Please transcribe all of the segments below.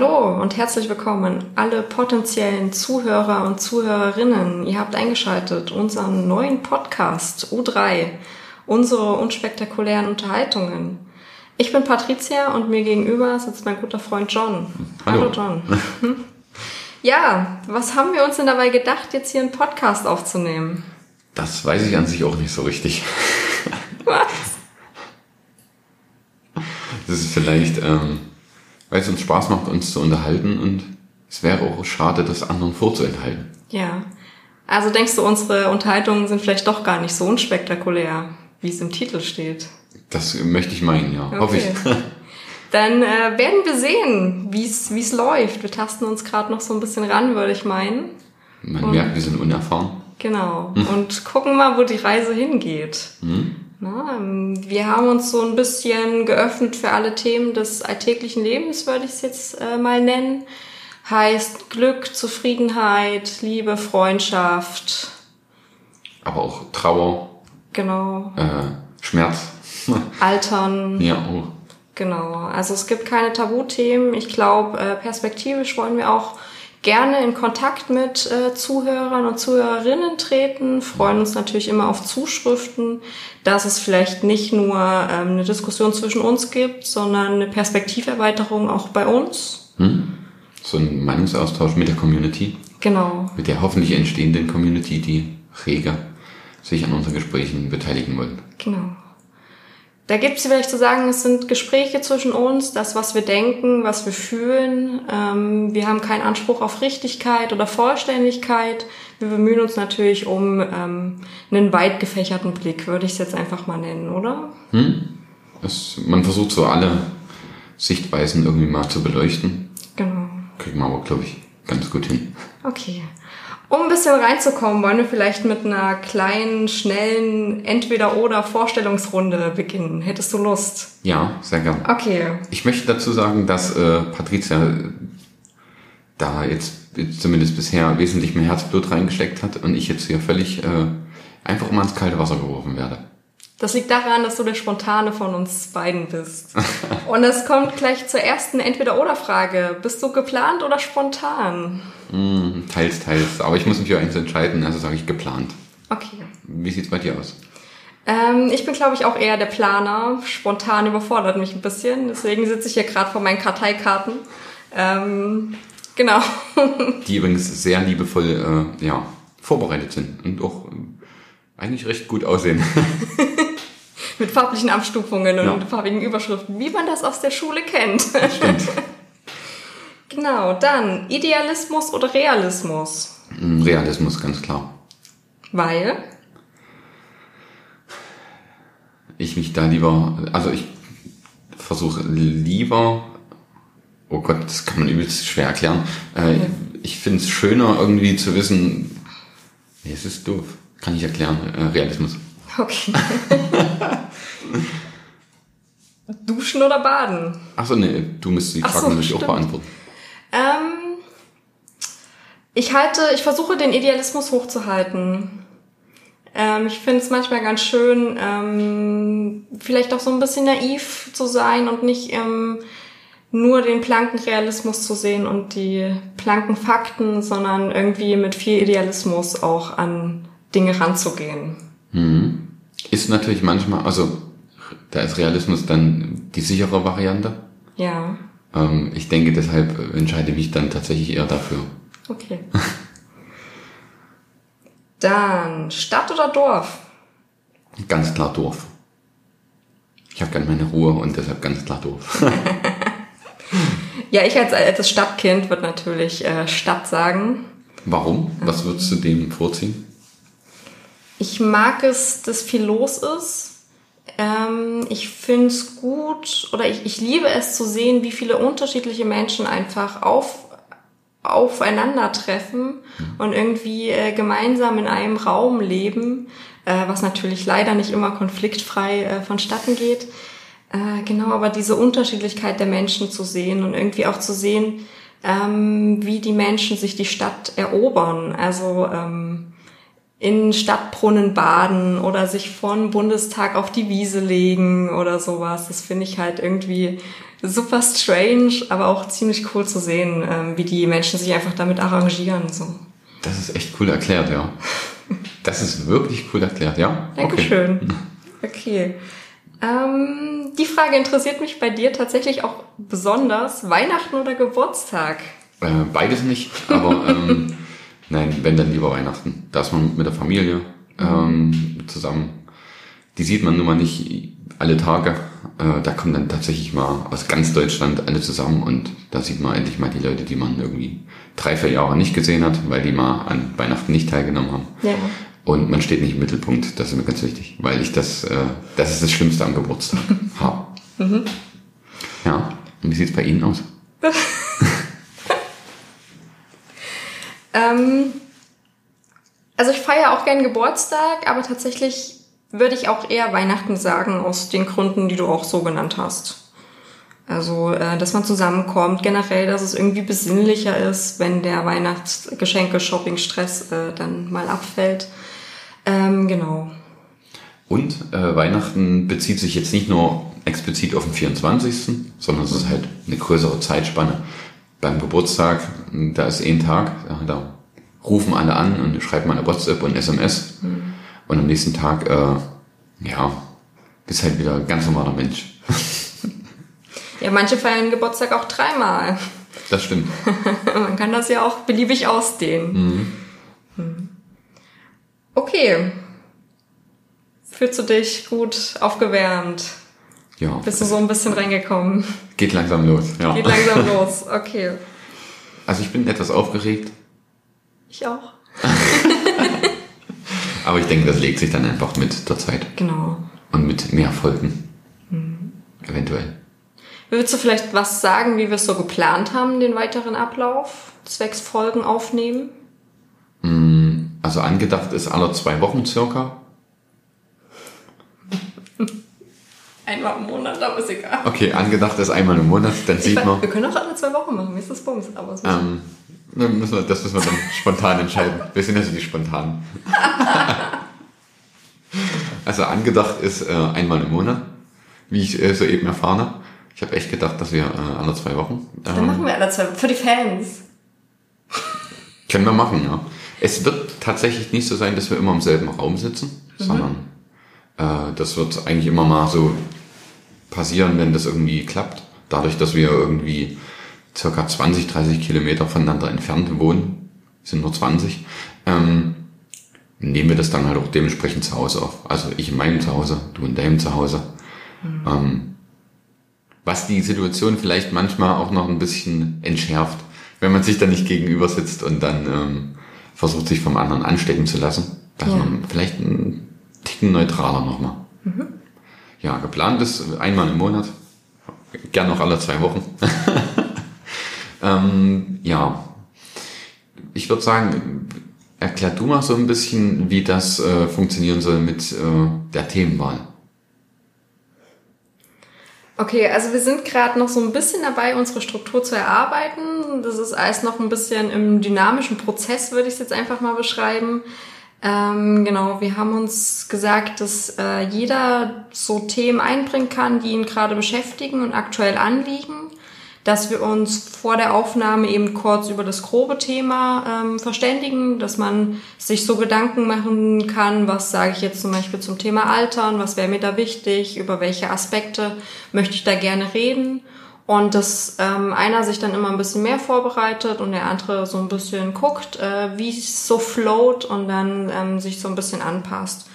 Hallo und herzlich willkommen alle potenziellen Zuhörer und Zuhörerinnen. Ihr habt eingeschaltet unseren neuen Podcast U3, unsere unspektakulären Unterhaltungen. Ich bin Patricia und mir gegenüber sitzt mein guter Freund John. Hallo, Hallo John. Ja, was haben wir uns denn dabei gedacht, jetzt hier einen Podcast aufzunehmen? Das weiß ich an sich auch nicht so richtig. Was? Das ist vielleicht, ähm, weil es uns Spaß macht, uns zu unterhalten und es wäre auch schade, das anderen vorzuenthalten. Ja. Also denkst du, unsere Unterhaltungen sind vielleicht doch gar nicht so unspektakulär, wie es im Titel steht? Das möchte ich meinen, ja. Hoffe ich. Dann äh, werden wir sehen, wie es läuft. Wir tasten uns gerade noch so ein bisschen ran, würde ich meinen. Man Und- merkt, wir sind unerfahren. Genau. Und gucken mal, wo die Reise hingeht. Hm? Na, ähm, wir haben uns so ein bisschen geöffnet für alle Themen des alltäglichen Lebens, würde ich es jetzt äh, mal nennen. Heißt Glück, Zufriedenheit, Liebe, Freundschaft. Aber auch Trauer, Genau. äh, Schmerz. Altern. ja, oh. Genau, also es gibt keine Tabuthemen. Ich glaube, äh, perspektivisch wollen wir auch gerne in Kontakt mit äh, Zuhörern und Zuhörerinnen treten, freuen uns natürlich immer auf Zuschriften, dass es vielleicht nicht nur ähm, eine Diskussion zwischen uns gibt, sondern eine Perspektiverweiterung auch bei uns. Hm? So ein Meinungsaustausch mit der Community, Genau, mit der hoffentlich entstehenden Community, die rege sich an unseren Gesprächen beteiligen wollen. genau. Da gibt es vielleicht zu sagen, es sind Gespräche zwischen uns, das, was wir denken, was wir fühlen. Ähm, wir haben keinen Anspruch auf Richtigkeit oder Vollständigkeit. Wir bemühen uns natürlich um ähm, einen weit gefächerten Blick, würde ich es jetzt einfach mal nennen, oder? Hm? Es, man versucht so alle Sichtweisen irgendwie mal zu beleuchten. Genau. Kriegen wir aber, glaube ich, ganz gut hin. Okay. Um ein bisschen reinzukommen, wollen wir vielleicht mit einer kleinen, schnellen Entweder-Oder-Vorstellungsrunde beginnen. Hättest du Lust? Ja, sehr gern. Okay. Ich möchte dazu sagen, dass äh, Patricia da jetzt zumindest bisher wesentlich mehr Herzblut reingesteckt hat und ich jetzt hier völlig äh, einfach mal ins kalte Wasser geworfen werde. Das liegt daran, dass du der Spontane von uns beiden bist. Und es kommt gleich zur ersten Entweder-Oder-Frage. Bist du geplant oder spontan? Hm, teils, teils. Aber ich muss mich für eins entscheiden, also sage ich geplant. Okay. Wie sieht's bei dir aus? Ähm, ich bin, glaube ich, auch eher der Planer. Spontan überfordert mich ein bisschen. Deswegen sitze ich hier gerade vor meinen Karteikarten. Ähm, genau. Die übrigens sehr liebevoll äh, ja, vorbereitet sind und auch äh, eigentlich recht gut aussehen. Mit farblichen Abstufungen und Ja. farbigen Überschriften, wie man das aus der Schule kennt. Stimmt. genau, dann Idealismus oder Realismus? Hm, Realismus, ganz klar. Weil, ich mich da lieber, also ich versuche lieber, oh Gott, das kann man übelst schwer erklären. Äh, Ich finde es schöner irgendwie zu wissen, nee, es ist doof, kann ich erklären, äh, Realismus. Okay. Duschen oder baden? Achso, nee, du müsstest die Ach so, Frage natürlich auch beantworten. Ähm, ich halte, ich versuche den Idealismus hochzuhalten. Ähm, ich finde es manchmal ganz schön, ähm, vielleicht auch so ein bisschen naiv zu sein und nicht ähm, nur den planken Realismus zu sehen und die planken Fakten, sondern irgendwie mit viel Idealismus auch an Dinge ranzugehen. Mhm. Ist natürlich manchmal, also da ist Realismus dann die sichere Variante. Ja, Ähm, ich denke, deshalb entscheide ich mich dann tatsächlich eher dafür. okay. Dann Stadt oder Dorf? Ganz klar Dorf. Ich habe gern meine Ruhe und deshalb ganz klar Dorf. Ja, ich als altes Stadtkind würde natürlich äh, Stadt sagen. Warum? Was würdest du dem vorziehen? Ich mag es, dass viel los ist. Ähm, ich finde es gut oder ich, ich liebe es zu sehen, wie viele unterschiedliche Menschen einfach auf, aufeinandertreffen und irgendwie äh, gemeinsam in einem Raum leben, äh, was natürlich leider nicht immer konfliktfrei äh, vonstatten geht. Äh, genau, aber diese Unterschiedlichkeit der Menschen zu sehen und irgendwie auch zu sehen, ähm, wie die Menschen sich die Stadt erobern. Also ähm, in Stadtbrunnen baden oder sich von Bundestag auf die Wiese legen oder sowas. Das finde ich halt irgendwie super strange, aber auch ziemlich cool zu sehen, ähm, wie die Menschen sich einfach damit arrangieren. So. Das ist echt cool erklärt, ja. Das ist wirklich cool erklärt, ja. Dankeschön. Okay. Ähm, die Frage interessiert mich bei dir tatsächlich auch besonders. Weihnachten oder Geburtstag? Äh, beides nicht, aber ähm, nein, wenn dann lieber Weihnachten. Da ist man mit der Familie ähm, zusammen. Die sieht man nun mal nicht alle Tage. Äh, da kommen dann tatsächlich mal aus ganz Deutschland alle zusammen und da sieht man endlich mal die Leute, die man irgendwie drei, vier Jahre nicht gesehen hat, weil die mal an Weihnachten nicht teilgenommen haben. Ja. Und man steht nicht im Mittelpunkt, das ist mir ganz wichtig, weil ich das, äh, das ist das Schlimmste am Geburtstag habe. Mhm. Ja, und wie sieht's bei Ihnen aus? Ähm, also ich feiere auch gern Geburtstag, aber tatsächlich würde ich auch eher Weihnachten sagen, aus den Gründen, die du auch so genannt hast. Also, äh, dass man zusammenkommt, generell, dass es irgendwie besinnlicher ist, wenn der Weihnachtsgeschenke-Shopping-Stress äh, dann mal abfällt. Ähm, genau. Und äh, Weihnachten bezieht sich jetzt nicht nur explizit auf den 24., sondern es ist halt eine größere Zeitspanne. Beim Geburtstag, da ist ein Tag, da rufen alle an und schreiben eine WhatsApp und SMS. Mhm. Und am nächsten Tag, äh, ja, bist halt wieder ein ganz normaler Mensch. Ja, manche feiern Geburtstag auch dreimal. Das stimmt. Man kann das ja auch beliebig ausdehnen. Mhm. Okay. Fühlst du dich gut aufgewärmt? Ja. Bist du so ein bisschen reingekommen? Geht langsam los, ja. Geht langsam los, okay. Also ich bin etwas aufgeregt. Ich auch. Aber ich denke, das legt sich dann einfach mit der Zeit. Genau. Und mit mehr Folgen. Mhm. Eventuell. Willst du vielleicht was sagen, wie wir es so geplant haben, den weiteren Ablauf? Zwecks Folgen aufnehmen? Also angedacht ist alle zwei Wochen circa. Einmal im Monat, aber ist egal. Okay, angedacht ist einmal im Monat, dann sieht man. wir können auch alle zwei Wochen machen, mir ist das Bums. Aber es Ähm, dann müssen wir, das müssen wir dann spontan entscheiden. Wir sind also die Spontanen. also angedacht ist äh, einmal im Monat, wie ich äh, soeben erfahren habe. Ich habe echt gedacht, dass wir äh, alle zwei Wochen. dann machen wir alle zwei Für die Fans. Können wir machen, ja. Es wird tatsächlich nicht so sein, dass wir immer im selben Raum sitzen, sondern äh, das wird eigentlich immer mal so passieren, wenn das irgendwie klappt. Dadurch, dass wir irgendwie circa 20, 30 Kilometer voneinander entfernt wohnen, sind nur 20, ähm, nehmen wir das dann halt auch dementsprechend zu Hause auf. Also ich in meinem Zuhause, du in deinem Zuhause. Ähm, was die Situation vielleicht manchmal auch noch ein bisschen entschärft, wenn man sich dann nicht gegenüber sitzt und dann ähm, versucht, sich vom anderen anstecken zu lassen. Dass Ja. man vielleicht einen Ticken neutraler nochmal. Ja, geplant ist einmal im Monat. Gern noch alle zwei Wochen. ähm, ja. Ich würde sagen, erklär du mal so ein bisschen, wie das äh, funktionieren soll mit äh, der Themenwahl. Okay, also wir sind gerade noch so ein bisschen dabei, unsere Struktur zu erarbeiten. Das ist alles noch ein bisschen im dynamischen Prozess, würde ich es jetzt einfach mal beschreiben. Ähm, genau, wir haben uns gesagt, dass äh, jeder so Themen einbringen kann, die ihn gerade beschäftigen und aktuell anliegen. Dass wir uns vor der Aufnahme eben kurz über das grobe Thema ähm, verständigen, dass man sich so Gedanken machen kann, was sage ich jetzt zum Beispiel zum Thema Altern, was wäre mir da wichtig, über welche Aspekte möchte ich da gerne reden. Und dass ähm, einer sich dann immer ein bisschen mehr vorbereitet und der andere so ein bisschen guckt, äh, wie es so float und dann ähm, sich so ein bisschen anpasst.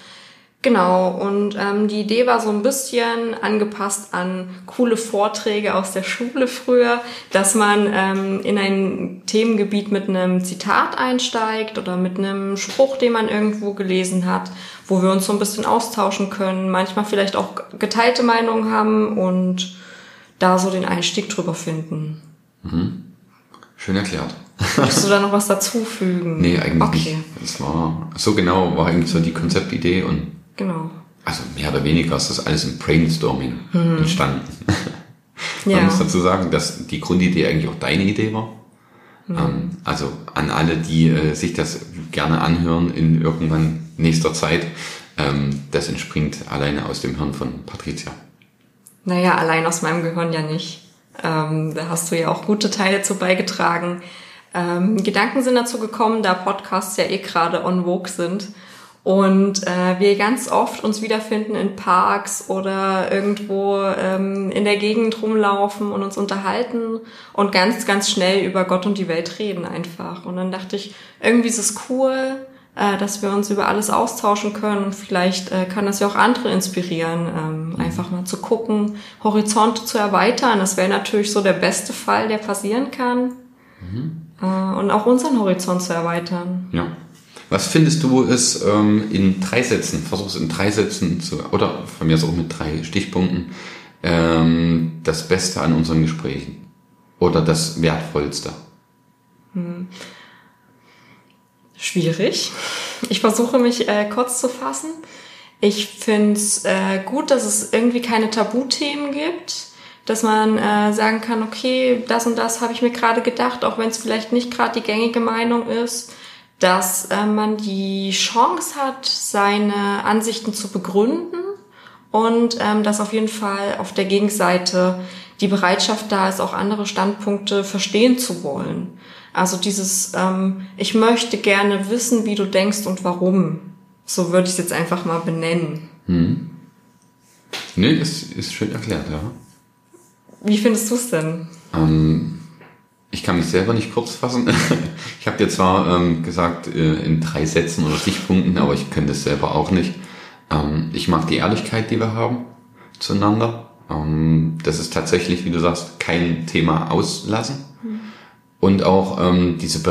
Genau, und ähm, die Idee war so ein bisschen angepasst an coole Vorträge aus der Schule früher, dass man ähm, in ein Themengebiet mit einem Zitat einsteigt oder mit einem Spruch, den man irgendwo gelesen hat, wo wir uns so ein bisschen austauschen können, manchmal vielleicht auch geteilte Meinungen haben und da so den Einstieg drüber finden. Schön erklärt. Möchtest du da noch was dazufügen? Nee, eigentlich okay. nicht. Das war, so genau war eigentlich so die Konzeptidee und Genau. also mehr oder weniger ist das alles im Brainstorming entstanden. Man Ja. muss dazu sagen, dass die Grundidee eigentlich auch deine Idee war. Ähm, also an alle, die äh, sich das gerne anhören in irgendwann nächster Zeit. Ähm, das entspringt alleine aus dem Hirn von Patricia. Naja, allein aus meinem Gehirn ja nicht. Ähm, da hast du ja auch gute Teile zu beigetragen. Ähm, Gedanken sind dazu gekommen, da Podcasts ja eh gerade on vogue sind und äh, wir ganz oft uns wiederfinden in Parks oder irgendwo ähm, in der Gegend rumlaufen und uns unterhalten und ganz, ganz schnell über Gott und die Welt reden einfach. Und dann dachte ich, irgendwie ist es cool, äh, dass wir uns über alles austauschen können und vielleicht äh, kann das ja auch andere inspirieren, ähm, mhm. einfach mal zu gucken, Horizonte zu erweitern. Das wäre natürlich so der beste Fall, der passieren kann. Mhm. Äh, und auch unseren Horizont zu erweitern. Ja. Was findest du ist ähm, in drei Sätzen, versuch es in drei Sätzen zu, oder von mir aus auch mit drei Stichpunkten, ähm, das Beste an unseren Gesprächen oder das Wertvollste? Hm. Schwierig. Ich versuche mich äh, kurz zu fassen. Ich finde es äh, gut, dass es irgendwie keine Tabuthemen gibt, dass man äh, sagen kann, okay, das und das habe ich mir gerade gedacht, auch wenn es vielleicht nicht gerade die gängige Meinung ist dass äh, man die Chance hat, seine Ansichten zu begründen und ähm, dass auf jeden Fall auf der Gegenseite die Bereitschaft da ist, auch andere Standpunkte verstehen zu wollen. Also dieses, ähm, ich möchte gerne wissen, wie du denkst und warum. So würde ich es jetzt einfach mal benennen. Hm. Nee, das ist schön erklärt, ja. Wie findest du es denn? Ähm, ich kann mich selber nicht kurz fassen. Ich habe dir zwar ähm, gesagt äh, in drei Sätzen oder Stichpunkten, aber ich könnte es selber auch nicht. Ähm, ich mag die Ehrlichkeit, die wir haben zueinander. Ähm, das ist tatsächlich, wie du sagst, kein Thema auslassen. Und auch ähm, diese,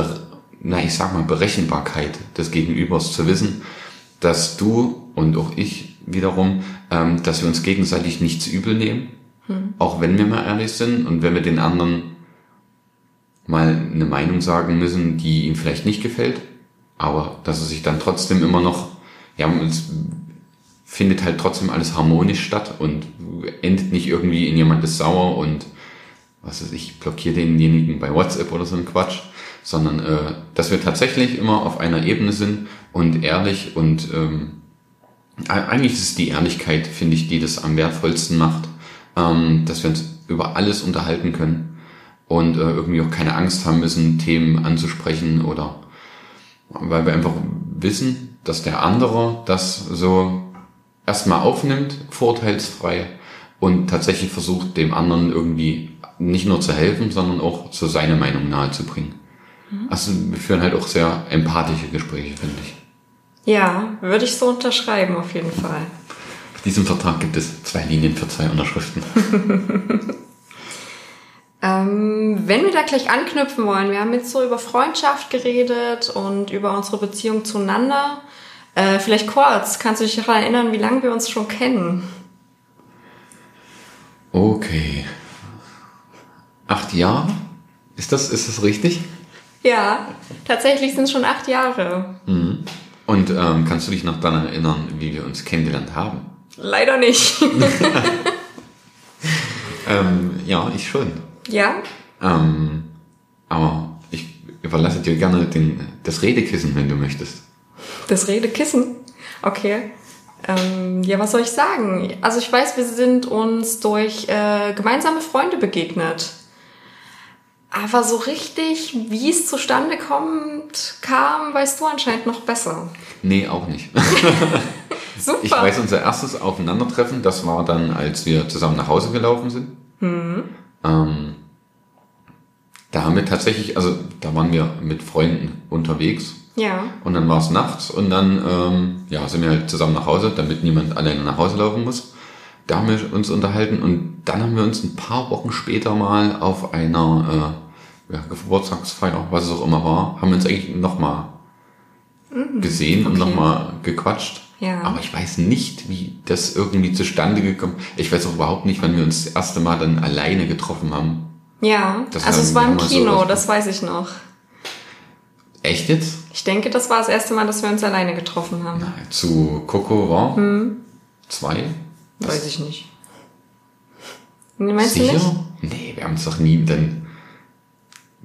na ich sag mal, Berechenbarkeit des Gegenübers zu wissen, dass du und auch ich wiederum, ähm, dass wir uns gegenseitig nichts übel nehmen, mhm. auch wenn wir mal ehrlich sind und wenn wir den anderen mal eine Meinung sagen müssen, die ihm vielleicht nicht gefällt, aber dass er sich dann trotzdem immer noch, ja, es findet halt trotzdem alles harmonisch statt und endet nicht irgendwie in jemand ist sauer und was weiß ich, blockiere denjenigen bei WhatsApp oder so ein Quatsch, sondern äh, dass wir tatsächlich immer auf einer Ebene sind und ehrlich und ähm, eigentlich ist es die Ehrlichkeit, finde ich, die das am wertvollsten macht, ähm, dass wir uns über alles unterhalten können und äh, irgendwie auch keine Angst haben müssen, Themen anzusprechen oder weil wir einfach wissen, dass der andere das so erstmal aufnimmt, vorteilsfrei und tatsächlich versucht, dem anderen irgendwie nicht nur zu helfen, sondern auch zu seiner Meinung nahezubringen. Mhm. Also wir führen halt auch sehr empathische Gespräche, finde ich. Ja, würde ich so unterschreiben, auf jeden Fall. Auf diesem Vertrag gibt es zwei Linien für zwei Unterschriften. Ähm, wenn wir da gleich anknüpfen wollen, wir haben jetzt so über Freundschaft geredet und über unsere Beziehung zueinander. Äh, vielleicht kurz, kannst du dich daran erinnern, wie lange wir uns schon kennen? Okay. Acht Jahre? Ist das, ist das richtig? Ja, tatsächlich sind es schon acht Jahre. Mhm. Und ähm, kannst du dich noch daran erinnern, wie wir uns kennengelernt haben? Leider nicht. ähm, ja, ich schon. Ja. Ähm, aber ich überlasse dir gerne den, das Redekissen, wenn du möchtest. Das Redekissen? Okay. Ähm, ja, was soll ich sagen? Also ich weiß, wir sind uns durch äh, gemeinsame Freunde begegnet. Aber so richtig, wie es zustande kommt, kam, weißt du anscheinend noch besser. Nee, auch nicht. Super. Ich weiß, unser erstes Aufeinandertreffen, das war dann, als wir zusammen nach Hause gelaufen sind. Mhm. Ähm, da haben wir tatsächlich, also da waren wir mit Freunden unterwegs. Ja. Und dann war es nachts und dann ähm, ja, sind wir halt zusammen nach Hause, damit niemand alleine nach Hause laufen muss. Da haben wir uns unterhalten und dann haben wir uns ein paar Wochen später mal auf einer äh, ja, Geburtstagsfeier, was es auch immer war, haben wir uns eigentlich nochmal mhm. gesehen okay. und nochmal gequatscht. Ja. Aber ich weiß nicht, wie das irgendwie zustande gekommen Ich weiß auch überhaupt nicht, wann wir uns das erste Mal dann alleine getroffen haben. Ja, das also es war im Kino, so das weiß ich noch. Echt jetzt? Ich denke, das war das erste Mal, dass wir uns alleine getroffen haben. Na, zu Coco war? Hm. Zwei? Weiß ich nicht. Meinst Sicher? du nicht? Nee, wir haben es doch nie, denn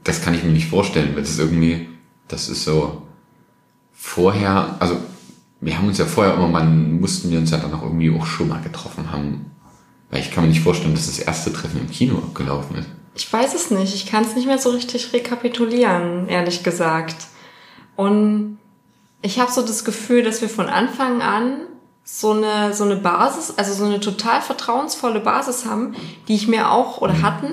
das kann ich mir nicht vorstellen, weil das ist irgendwie, das ist so vorher, also wir haben uns ja vorher immer mal, mussten wir uns ja dann auch irgendwie auch schon mal getroffen haben. Weil ich kann mir nicht vorstellen, dass das erste Treffen im Kino abgelaufen ist. Ich weiß es nicht. Ich kann es nicht mehr so richtig rekapitulieren, ehrlich gesagt. Und ich habe so das Gefühl, dass wir von Anfang an so eine, so eine Basis, also so eine total vertrauensvolle Basis haben, die ich mir auch oder hatten,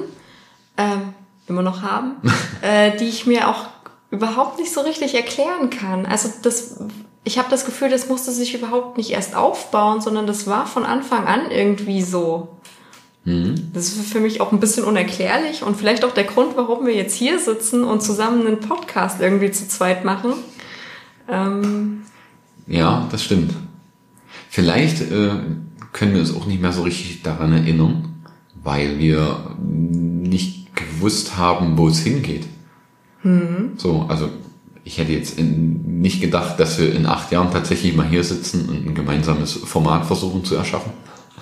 ähm, immer noch haben, äh, die ich mir auch überhaupt nicht so richtig erklären kann. Also das, ich habe das Gefühl, das musste sich überhaupt nicht erst aufbauen, sondern das war von Anfang an irgendwie so. Mhm. Das ist für mich auch ein bisschen unerklärlich und vielleicht auch der Grund, warum wir jetzt hier sitzen und zusammen einen Podcast irgendwie zu zweit machen. Ähm ja, das stimmt. Vielleicht äh, können wir uns auch nicht mehr so richtig daran erinnern, weil wir nicht gewusst haben, wo es hingeht. Mhm. So, also ich hätte jetzt in, nicht gedacht, dass wir in acht Jahren tatsächlich mal hier sitzen und ein gemeinsames Format versuchen zu erschaffen.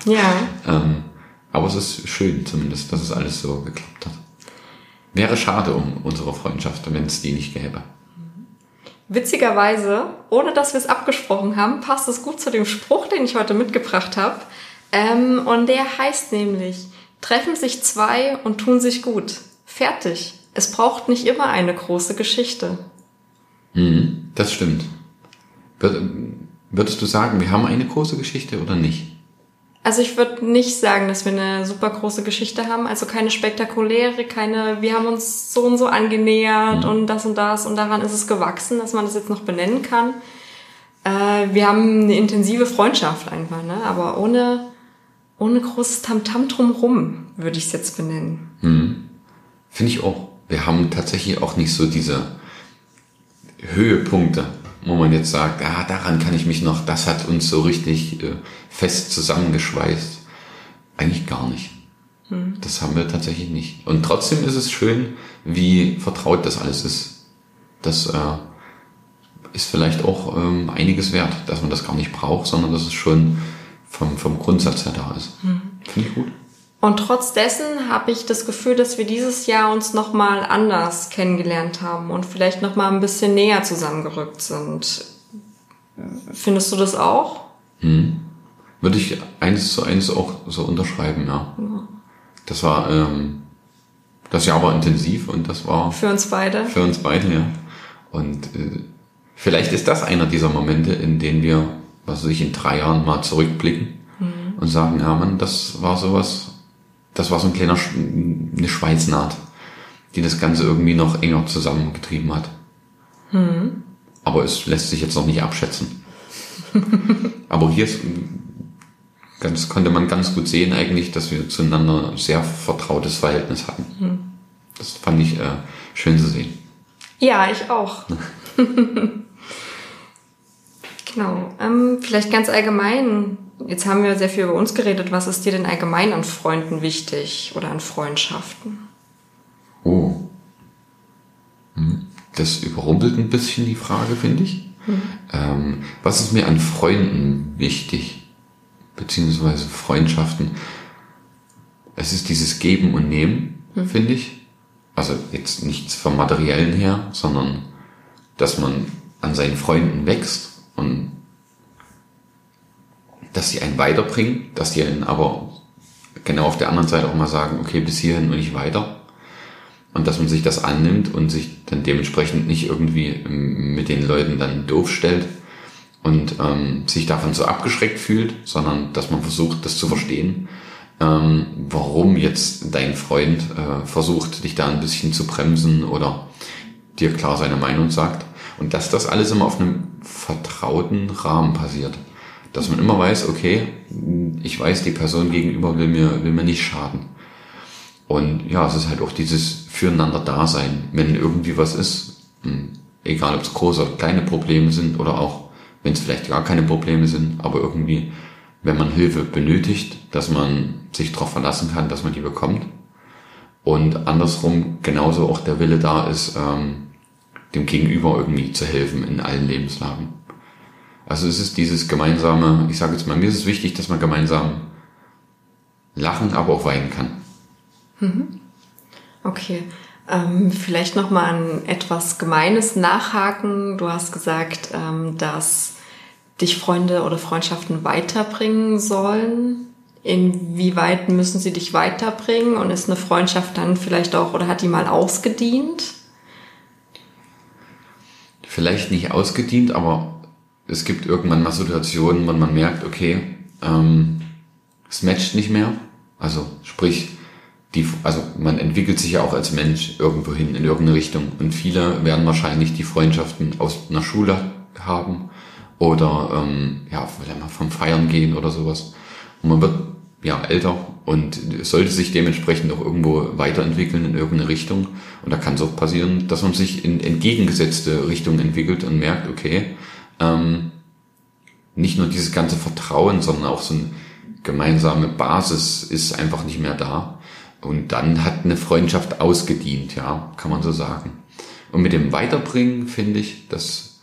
Ja. Ähm, aber es ist schön zumindest, dass es alles so geklappt hat. Wäre schade um unsere Freundschaft, wenn es die nicht gäbe. Witzigerweise, ohne dass wir es abgesprochen haben, passt es gut zu dem Spruch, den ich heute mitgebracht habe. Ähm, und der heißt nämlich, treffen sich zwei und tun sich gut. Fertig. Es braucht nicht immer eine große Geschichte. Mhm, das stimmt. Würdest du sagen, wir haben eine große Geschichte oder nicht? Also ich würde nicht sagen, dass wir eine super große Geschichte haben. Also keine spektakuläre, keine, wir haben uns so und so angenähert mhm. und das und das und daran ist es gewachsen, dass man das jetzt noch benennen kann. Äh, wir haben eine intensive Freundschaft einfach, ne? aber ohne, ohne großes Tamtam drumrum würde ich es jetzt benennen. Mhm. Finde ich auch. Wir haben tatsächlich auch nicht so diese Höhepunkte wo man jetzt sagt, ah, daran kann ich mich noch, das hat uns so richtig äh, fest zusammengeschweißt. Eigentlich gar nicht. Hm. Das haben wir tatsächlich nicht. Und trotzdem ist es schön, wie vertraut das alles ist. Das äh, ist vielleicht auch ähm, einiges wert, dass man das gar nicht braucht, sondern dass es schon vom, vom Grundsatz her da ist. Hm. Finde ich gut. Und trotz dessen habe ich das Gefühl, dass wir dieses Jahr uns nochmal anders kennengelernt haben und vielleicht nochmal ein bisschen näher zusammengerückt sind. Findest du das auch? Hm. Würde ich eins zu eins auch so unterschreiben, ja. ja. Das war, ähm, das Jahr war intensiv und das war... Für uns beide. Für uns beide, ja. Und äh, vielleicht ist das einer dieser Momente, in denen wir, was weiß ich, in drei Jahren mal zurückblicken mhm. und sagen, ja man, das war sowas, das war so ein kleiner, eine Schweißnaht, die das Ganze irgendwie noch enger zusammengetrieben hat. Hm. Aber es lässt sich jetzt noch nicht abschätzen. Aber hier ist, ganz, konnte man ganz gut sehen eigentlich, dass wir zueinander ein sehr vertrautes Verhältnis hatten. Hm. Das fand ich äh, schön zu sehen. Ja, ich auch. genau. Ähm, vielleicht ganz allgemein Jetzt haben wir sehr viel über uns geredet. Was ist dir denn allgemein an Freunden wichtig oder an Freundschaften? Oh. Hm. Das überrumpelt ein bisschen die Frage, finde ich. Mhm. Ähm, was ist mir an Freunden wichtig? Beziehungsweise Freundschaften. Es ist dieses Geben und Nehmen, mhm. finde ich. Also jetzt nichts vom Materiellen her, sondern dass man an seinen Freunden wächst und dass sie einen weiterbringen, dass die einen aber genau auf der anderen Seite auch mal sagen, okay, bis hierhin und nicht weiter. Und dass man sich das annimmt und sich dann dementsprechend nicht irgendwie ähm, mit den Leuten dann doof stellt und ähm, sich davon so abgeschreckt fühlt, sondern dass man versucht, das zu verstehen, ähm, warum jetzt dein Freund äh, versucht, dich da ein bisschen zu bremsen oder dir klar seine Meinung sagt. Und dass das alles immer auf einem vertrauten Rahmen passiert dass man immer weiß, okay, ich weiß, die Person gegenüber will mir, will mir nicht schaden. Und ja, es ist halt auch dieses Füreinander-Dasein. Wenn irgendwie was ist, hm, egal ob es große oder kleine Probleme sind oder auch, wenn es vielleicht gar keine Probleme sind, aber irgendwie, wenn man Hilfe benötigt, dass man sich darauf verlassen kann, dass man die bekommt. Und andersrum genauso auch der Wille da ist, ähm, dem Gegenüber irgendwie zu helfen in allen Lebenslagen. Also es ist dieses gemeinsame, ich sage jetzt mal, mir ist es wichtig, dass man gemeinsam lachen, aber auch weinen kann. Mhm. Okay. Ähm, vielleicht nochmal ein etwas Gemeines nachhaken. Du hast gesagt, ähm, dass dich Freunde oder Freundschaften weiterbringen sollen? Inwieweit müssen sie dich weiterbringen? Und ist eine Freundschaft dann vielleicht auch oder hat die mal ausgedient? Vielleicht nicht ausgedient, aber es gibt irgendwann mal Situationen, wo man merkt, okay, ähm, es matcht nicht mehr. Also sprich, die, also man entwickelt sich ja auch als Mensch irgendwo hin in irgendeine Richtung. Und viele werden wahrscheinlich die Freundschaften aus einer Schule haben oder ähm, ja, vielleicht mal vom Feiern gehen oder sowas. Und man wird ja älter und sollte sich dementsprechend auch irgendwo weiterentwickeln in irgendeine Richtung. Und da kann es auch passieren, dass man sich in entgegengesetzte Richtungen entwickelt und merkt, okay, ähm, nicht nur dieses ganze Vertrauen, sondern auch so eine gemeinsame Basis ist einfach nicht mehr da. Und dann hat eine Freundschaft ausgedient, ja, kann man so sagen. Und mit dem Weiterbringen finde ich, das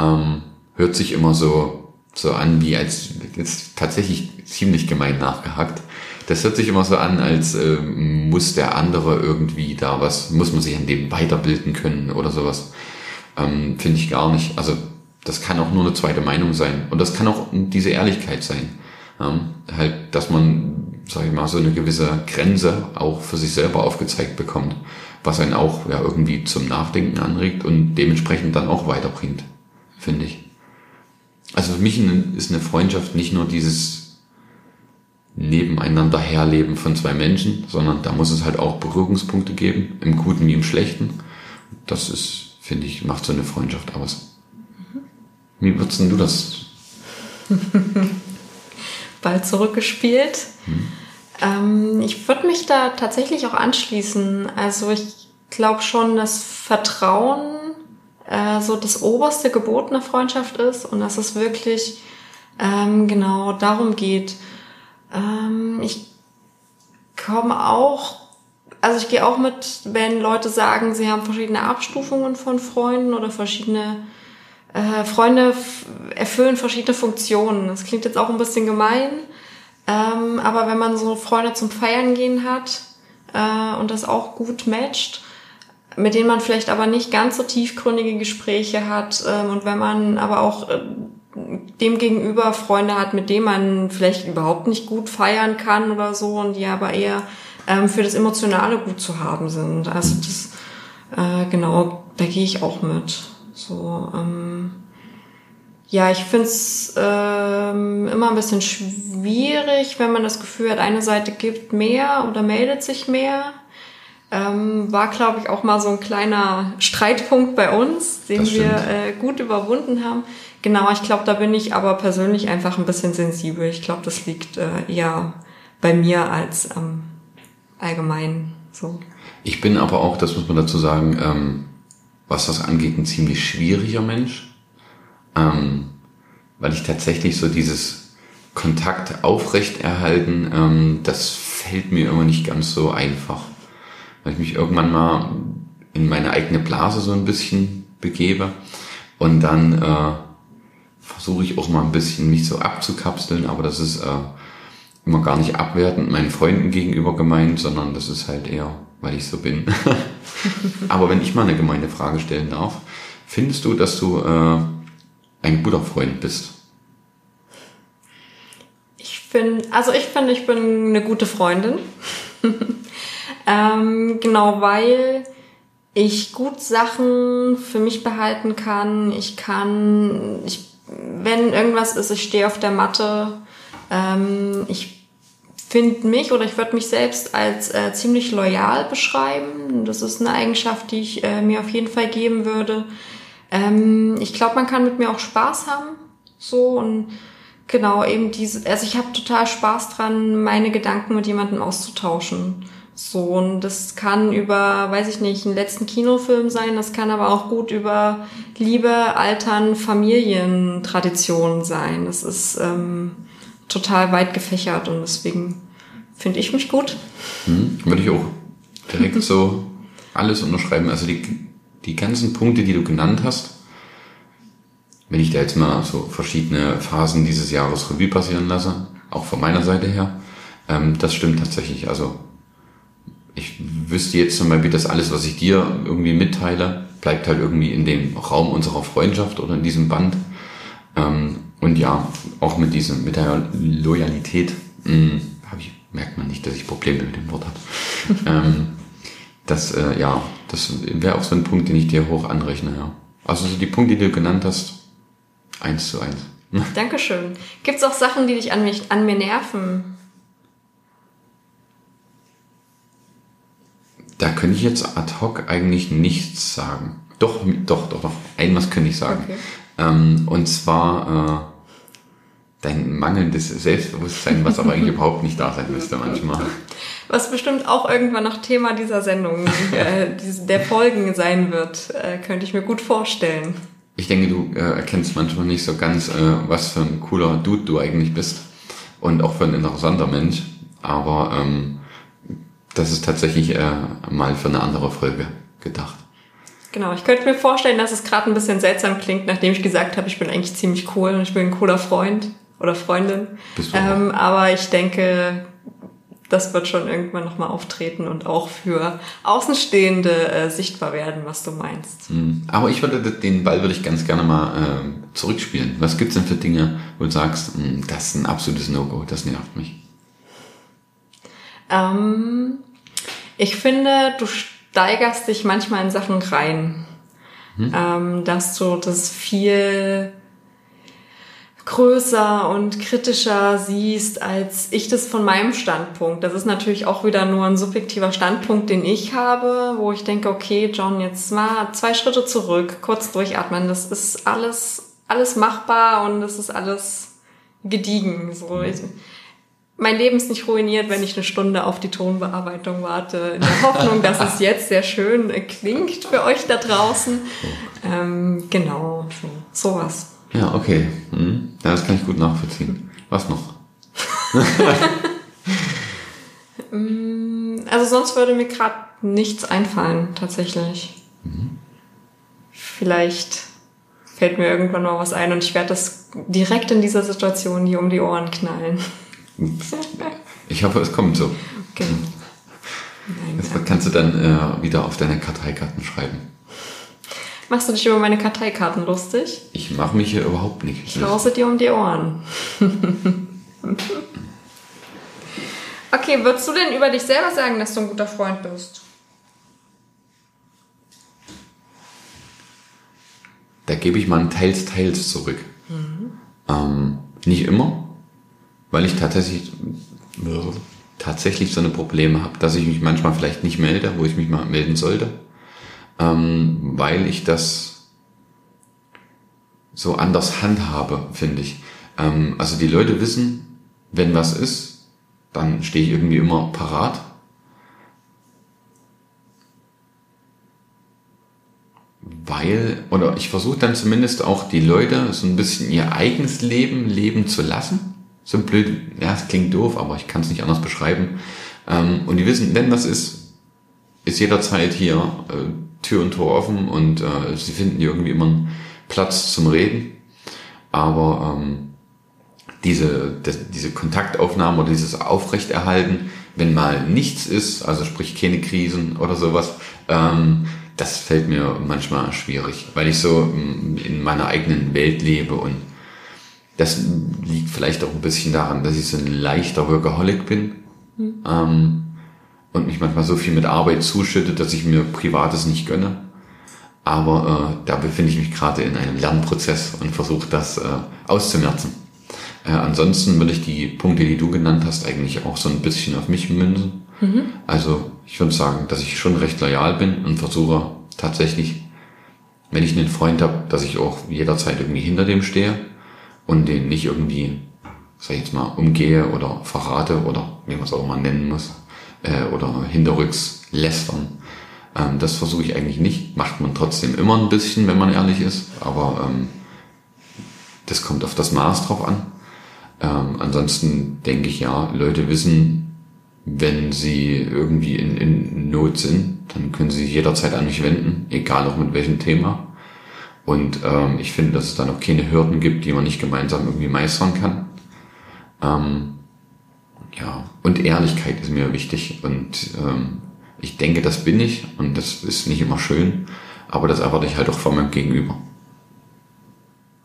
ähm, hört sich immer so, so an, wie als, jetzt tatsächlich ziemlich gemein nachgehackt. Das hört sich immer so an, als äh, muss der andere irgendwie da was, muss man sich an dem weiterbilden können oder sowas. Ähm, finde ich gar nicht. Also das kann auch nur eine zweite Meinung sein. Und das kann auch diese Ehrlichkeit sein. Ähm, halt, dass man, sag ich mal, so eine gewisse Grenze auch für sich selber aufgezeigt bekommt, was einen auch ja irgendwie zum Nachdenken anregt und dementsprechend dann auch weiterbringt, finde ich. Also für mich ist eine Freundschaft nicht nur dieses nebeneinander herleben von zwei Menschen, sondern da muss es halt auch Berührungspunkte geben, im Guten wie im Schlechten. Das ist, finde ich, macht so eine Freundschaft aus. Wie würdest du das? Ball zurückgespielt. Hm. Ähm, ich würde mich da tatsächlich auch anschließen. Also ich glaube schon, dass Vertrauen äh, so das oberste Gebot einer Freundschaft ist und dass es wirklich ähm, genau darum geht. Ähm, ich komme auch, also ich gehe auch mit, wenn Leute sagen, sie haben verschiedene Abstufungen von Freunden oder verschiedene äh, Freunde erfüllen verschiedene Funktionen. Das klingt jetzt auch ein bisschen gemein, ähm, aber wenn man so Freunde zum Feiern gehen hat äh, und das auch gut matcht, mit denen man vielleicht aber nicht ganz so tiefgründige Gespräche hat ähm, und wenn man aber auch äh, dem gegenüber Freunde hat, mit denen man vielleicht überhaupt nicht gut feiern kann oder so und die aber eher ähm, für das Emotionale gut zu haben sind. Also das, äh, genau, da gehe ich auch mit. So, ähm, ja, ich finde es ähm, immer ein bisschen schwierig, wenn man das Gefühl hat, eine Seite gibt mehr oder meldet sich mehr. Ähm, war, glaube ich, auch mal so ein kleiner Streitpunkt bei uns, den wir äh, gut überwunden haben. Genau, ich glaube, da bin ich aber persönlich einfach ein bisschen sensibel. Ich glaube, das liegt äh, eher bei mir als ähm, allgemein so. Ich bin aber auch, das muss man dazu sagen, ähm, was das angeht, ein ziemlich schwieriger Mensch, ähm, weil ich tatsächlich so dieses Kontakt aufrechterhalten, ähm, das fällt mir immer nicht ganz so einfach, weil ich mich irgendwann mal in meine eigene Blase so ein bisschen begebe und dann äh, versuche ich auch mal ein bisschen mich so abzukapseln, aber das ist äh, immer gar nicht abwertend meinen Freunden gegenüber gemeint, sondern das ist halt eher, weil ich so bin. Aber wenn ich mal eine gemeine Frage stellen darf, findest du, dass du äh, ein guter Freund bist? Ich finde, also ich finde, ich bin eine gute Freundin. ähm, genau, weil ich gut Sachen für mich behalten kann. Ich kann, ich, wenn irgendwas ist, ich stehe auf der Matte. Ähm, ich finde mich oder ich würde mich selbst als äh, ziemlich loyal beschreiben. Das ist eine Eigenschaft, die ich äh, mir auf jeden Fall geben würde. Ähm, ich glaube, man kann mit mir auch Spaß haben. So und genau eben diese, also ich habe total Spaß dran, meine Gedanken mit jemandem auszutauschen. So, und das kann über, weiß ich nicht, einen letzten Kinofilm sein, das kann aber auch gut über Liebe, Altern, Familientraditionen sein. Das ist ähm, total weit gefächert und deswegen finde ich mich gut. Hm, würde ich auch direkt so alles unterschreiben. Also die, die ganzen Punkte, die du genannt hast, wenn ich da jetzt mal so verschiedene Phasen dieses Jahres Revue passieren lasse, auch von meiner Seite her, ähm, das stimmt tatsächlich. Also ich wüsste jetzt zum Beispiel, dass alles, was ich dir irgendwie mitteile, bleibt halt irgendwie in dem Raum unserer Freundschaft oder in diesem Band. Ähm, und ja, auch mit diesem, mit der Loyalität, mh, hab ich, merkt man nicht, dass ich Probleme mit dem Wort habe. ähm, das, äh, ja, das wäre auch so ein Punkt, den ich dir hoch anrechne, ja. Also so die Punkte, die du genannt hast, eins zu eins. Dankeschön. Gibt es auch Sachen, die dich an, mich, an mir nerven? Da könnte ich jetzt ad hoc eigentlich nichts sagen. Doch, doch, doch, doch. Ein was könnte ich sagen. Okay. Ähm, und zwar äh, dein mangelndes Selbstbewusstsein, was aber eigentlich überhaupt nicht da sein müsste manchmal. Was bestimmt auch irgendwann noch Thema dieser Sendung, äh, der Folgen sein wird, äh, könnte ich mir gut vorstellen. Ich denke, du äh, erkennst manchmal nicht so ganz, äh, was für ein cooler Dude du eigentlich bist und auch für ein interessanter Mensch. Aber ähm, das ist tatsächlich äh, mal für eine andere Folge gedacht. Genau, ich könnte mir vorstellen, dass es gerade ein bisschen seltsam klingt, nachdem ich gesagt habe, ich bin eigentlich ziemlich cool und ich bin ein cooler Freund oder Freundin. Bist du ähm, aber ich denke, das wird schon irgendwann nochmal auftreten und auch für Außenstehende äh, sichtbar werden, was du meinst. Mhm. Aber ich würde den Ball würde ich ganz gerne mal äh, zurückspielen. Was gibt's denn für Dinge, wo du sagst, mh, hm, das ist ein absolutes No-Go, das nervt mich? Ähm, ich finde, du steigerst dich manchmal in Sachen rein. Hm? Ähm, dass du das viel größer und kritischer siehst, als ich das von meinem Standpunkt. Das ist natürlich auch wieder nur ein subjektiver Standpunkt, den ich habe, wo ich denke, okay, John, jetzt mal zwei Schritte zurück, kurz durchatmen. Das ist alles, alles machbar und das ist alles gediegen. So, ich, mein Leben ist nicht ruiniert, wenn ich eine Stunde auf die Tonbearbeitung warte, in der Hoffnung, dass es jetzt sehr schön klingt für euch da draußen. Ähm, genau, so, sowas. Ja, okay. Hm. Das kann ich gut nachvollziehen. Was noch? Mm, also sonst würde mir gerade nichts einfallen, tatsächlich. Mhm. Vielleicht fällt mir irgendwann mal was ein und ich werde das direkt in dieser Situation hier um die Ohren knallen. Ich hoffe, es kommt so. Genau. Nein, das kannst du dann äh, wieder auf deine Karteikarten schreiben. Machst du dich über meine Karteikarten lustig? Ich mache mich hier überhaupt nicht. Ich lause dir um die Ohren. okay, würdest du denn über dich selber sagen, dass du ein guter Freund bist? Da gebe ich mal ein Teils, Teils zurück. Mhm. Ähm, nicht immer, weil ich tatsächlich, tatsächlich so eine Probleme habe, dass ich mich manchmal vielleicht nicht melde, wo ich mich mal melden sollte ähm, weil ich das so anders handhabe, finde ich. Ähm, also die Leute wissen, wenn was ist, dann stehe ich irgendwie immer parat. Weil, oder ich versuche dann zumindest auch die Leute so ein bisschen ihr eigenes Leben leben zu lassen. So blöd, ja, es klingt doof, aber ich kann es nicht anders beschreiben. Ähm, und die wissen, wenn was ist, ist jederzeit hier äh, Tür und Tor offen und äh, sie finden irgendwie immer einen Platz zum Reden. Aber ähm, diese, das, diese Kontaktaufnahme oder dieses Aufrechterhalten, wenn mal nichts ist, also sprich keine Krisen oder sowas, ähm, das fällt mir manchmal schwierig, weil ich so mm, in meiner eigenen Welt lebe und das liegt vielleicht auch ein bisschen daran, dass ich so ein leichter Workaholic bin. Mhm. Ähm, und mich manchmal so viel mit Arbeit zuschüttet, dass ich mir Privates nicht gönne. Aber äh, da befinde ich mich gerade in einem Lernprozess und versuche das äh, auszumerzen. Äh, ansonsten würde ich die Punkte, die du genannt hast, eigentlich auch so ein bisschen auf mich münzen. Mhm. Also ich würde sagen, dass ich schon recht loyal bin und versuche tatsächlich, wenn ich einen Freund habe, dass ich auch jederzeit irgendwie hinter dem stehe und den nicht irgendwie, sag ich jetzt mal, umgehe oder verrate oder wie man es auch mal nennen muss äh, oder hinterrücks lästern. Ähm, das versuche ich eigentlich nicht. Macht man trotzdem immer ein bisschen, wenn man ehrlich ist, aber ähm, das kommt auf das Maß drauf an. Ähm, ansonsten denke ich ja, Leute wissen, wenn sie irgendwie in, in Not sind, dann können sie sich jederzeit an mich wenden, egal auch mit welchem Thema. Und ähm, ich finde, dass es da noch keine Hürden gibt, die man nicht gemeinsam irgendwie meistern kann. Ähm, ja, und Ehrlichkeit ist mir wichtig und ähm, ich denke, das bin ich und das ist nicht immer schön, aber das erwarte ich halt auch von meinem Gegenüber.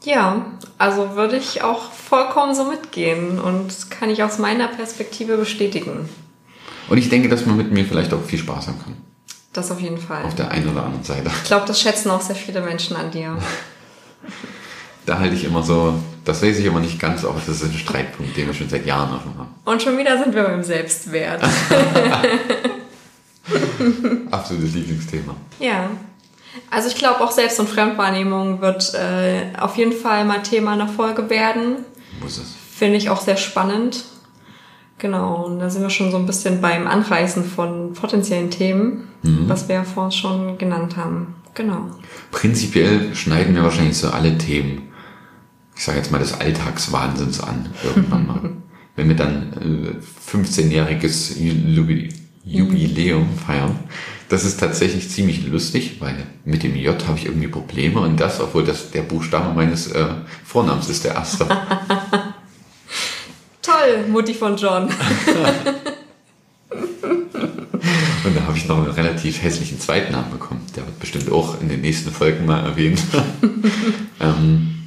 Ja, also würde ich auch vollkommen so mitgehen und kann ich aus meiner Perspektive bestätigen. Und ich denke, dass man mit mir vielleicht auch viel Spaß haben kann. Das auf jeden Fall. Auf der einen oder anderen Seite. Ich glaube, das schätzen auch sehr viele Menschen an dir. Da halte ich immer so, das weiß ich immer nicht ganz, aber das ist ein Streitpunkt, den wir schon seit Jahren offen haben. Und schon wieder sind wir beim Selbstwert. Absolutes Lieblingsthema. Ja. Also ich glaube auch Selbst- und Fremdwahrnehmung wird äh, auf jeden Fall mal Thema einer Folge werden. Muss es. Finde ich auch sehr spannend. Genau, und da sind wir schon so ein bisschen beim Anreißen von potenziellen Themen, was wir ja vorhin schon genannt haben. Genau. Prinzipiell schneiden wir wahrscheinlich so alle Themen, ich sage jetzt mal des Alltagswahnsinns an, irgendwann mal. Wenn wir dann äh, 15-jähriges Jubi- Jubiläum feiern. Das ist tatsächlich ziemlich lustig, weil mit dem J habe ich irgendwie Probleme und das, obwohl das der Buchstabe meines äh, Vornamens ist, der erste. Toll, Mutti von John. Und da habe ich noch einen relativ hässlichen Zweitnamen bekommen. Der wird bestimmt auch in den nächsten Folgen mal erwähnt. ähm,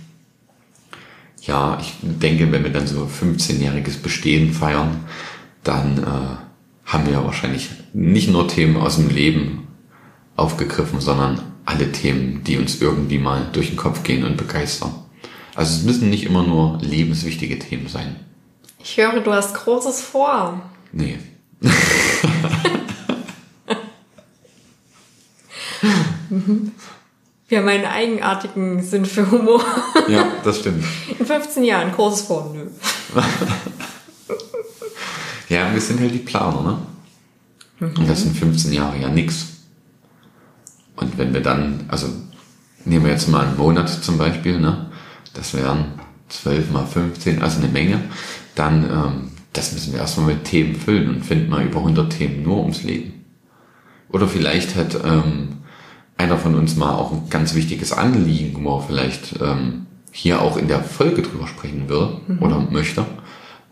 ja, ich denke, wenn wir dann so 15-jähriges Bestehen feiern, dann äh, haben wir wahrscheinlich nicht nur Themen aus dem Leben aufgegriffen, sondern alle Themen, die uns irgendwie mal durch den Kopf gehen und begeistern. Also es müssen nicht immer nur lebenswichtige Themen sein. Ich höre, du hast Großes vor. Nee. Wir haben einen eigenartigen Sinn für Humor. Ja, das stimmt. In 15 Jahren Großes vor. Nö. Ja, wir sind halt die Planer, ne? Und das sind 15 Jahre ja nix. Und wenn wir dann, also nehmen wir jetzt mal einen Monat zum Beispiel, ne? Das wären 12 mal 15, also eine Menge. Dann, ähm, das müssen wir erstmal mit Themen füllen und finden mal über 100 Themen nur ums Leben. Oder vielleicht hat ähm, einer von uns mal auch ein ganz wichtiges Anliegen, wo er vielleicht ähm, hier auch in der Folge drüber sprechen will oder möchte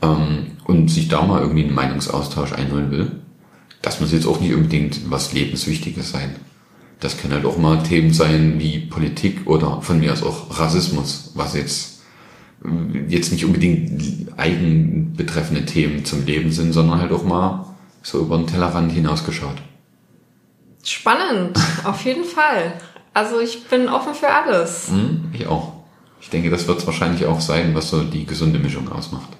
ähm, und sich da mal irgendwie einen Meinungsaustausch einholen will. Das muss jetzt auch nicht unbedingt was Lebenswichtiges sein. Das können halt auch mal Themen sein wie Politik oder von mir aus auch Rassismus, was jetzt jetzt nicht unbedingt eigen betreffende Themen zum Leben sind, sondern halt auch mal so über den Tellerrand hinausgeschaut. Spannend, auf jeden Fall. Also ich bin offen für alles. Hm, ich auch. Ich denke, das wird es wahrscheinlich auch sein, was so die gesunde Mischung ausmacht.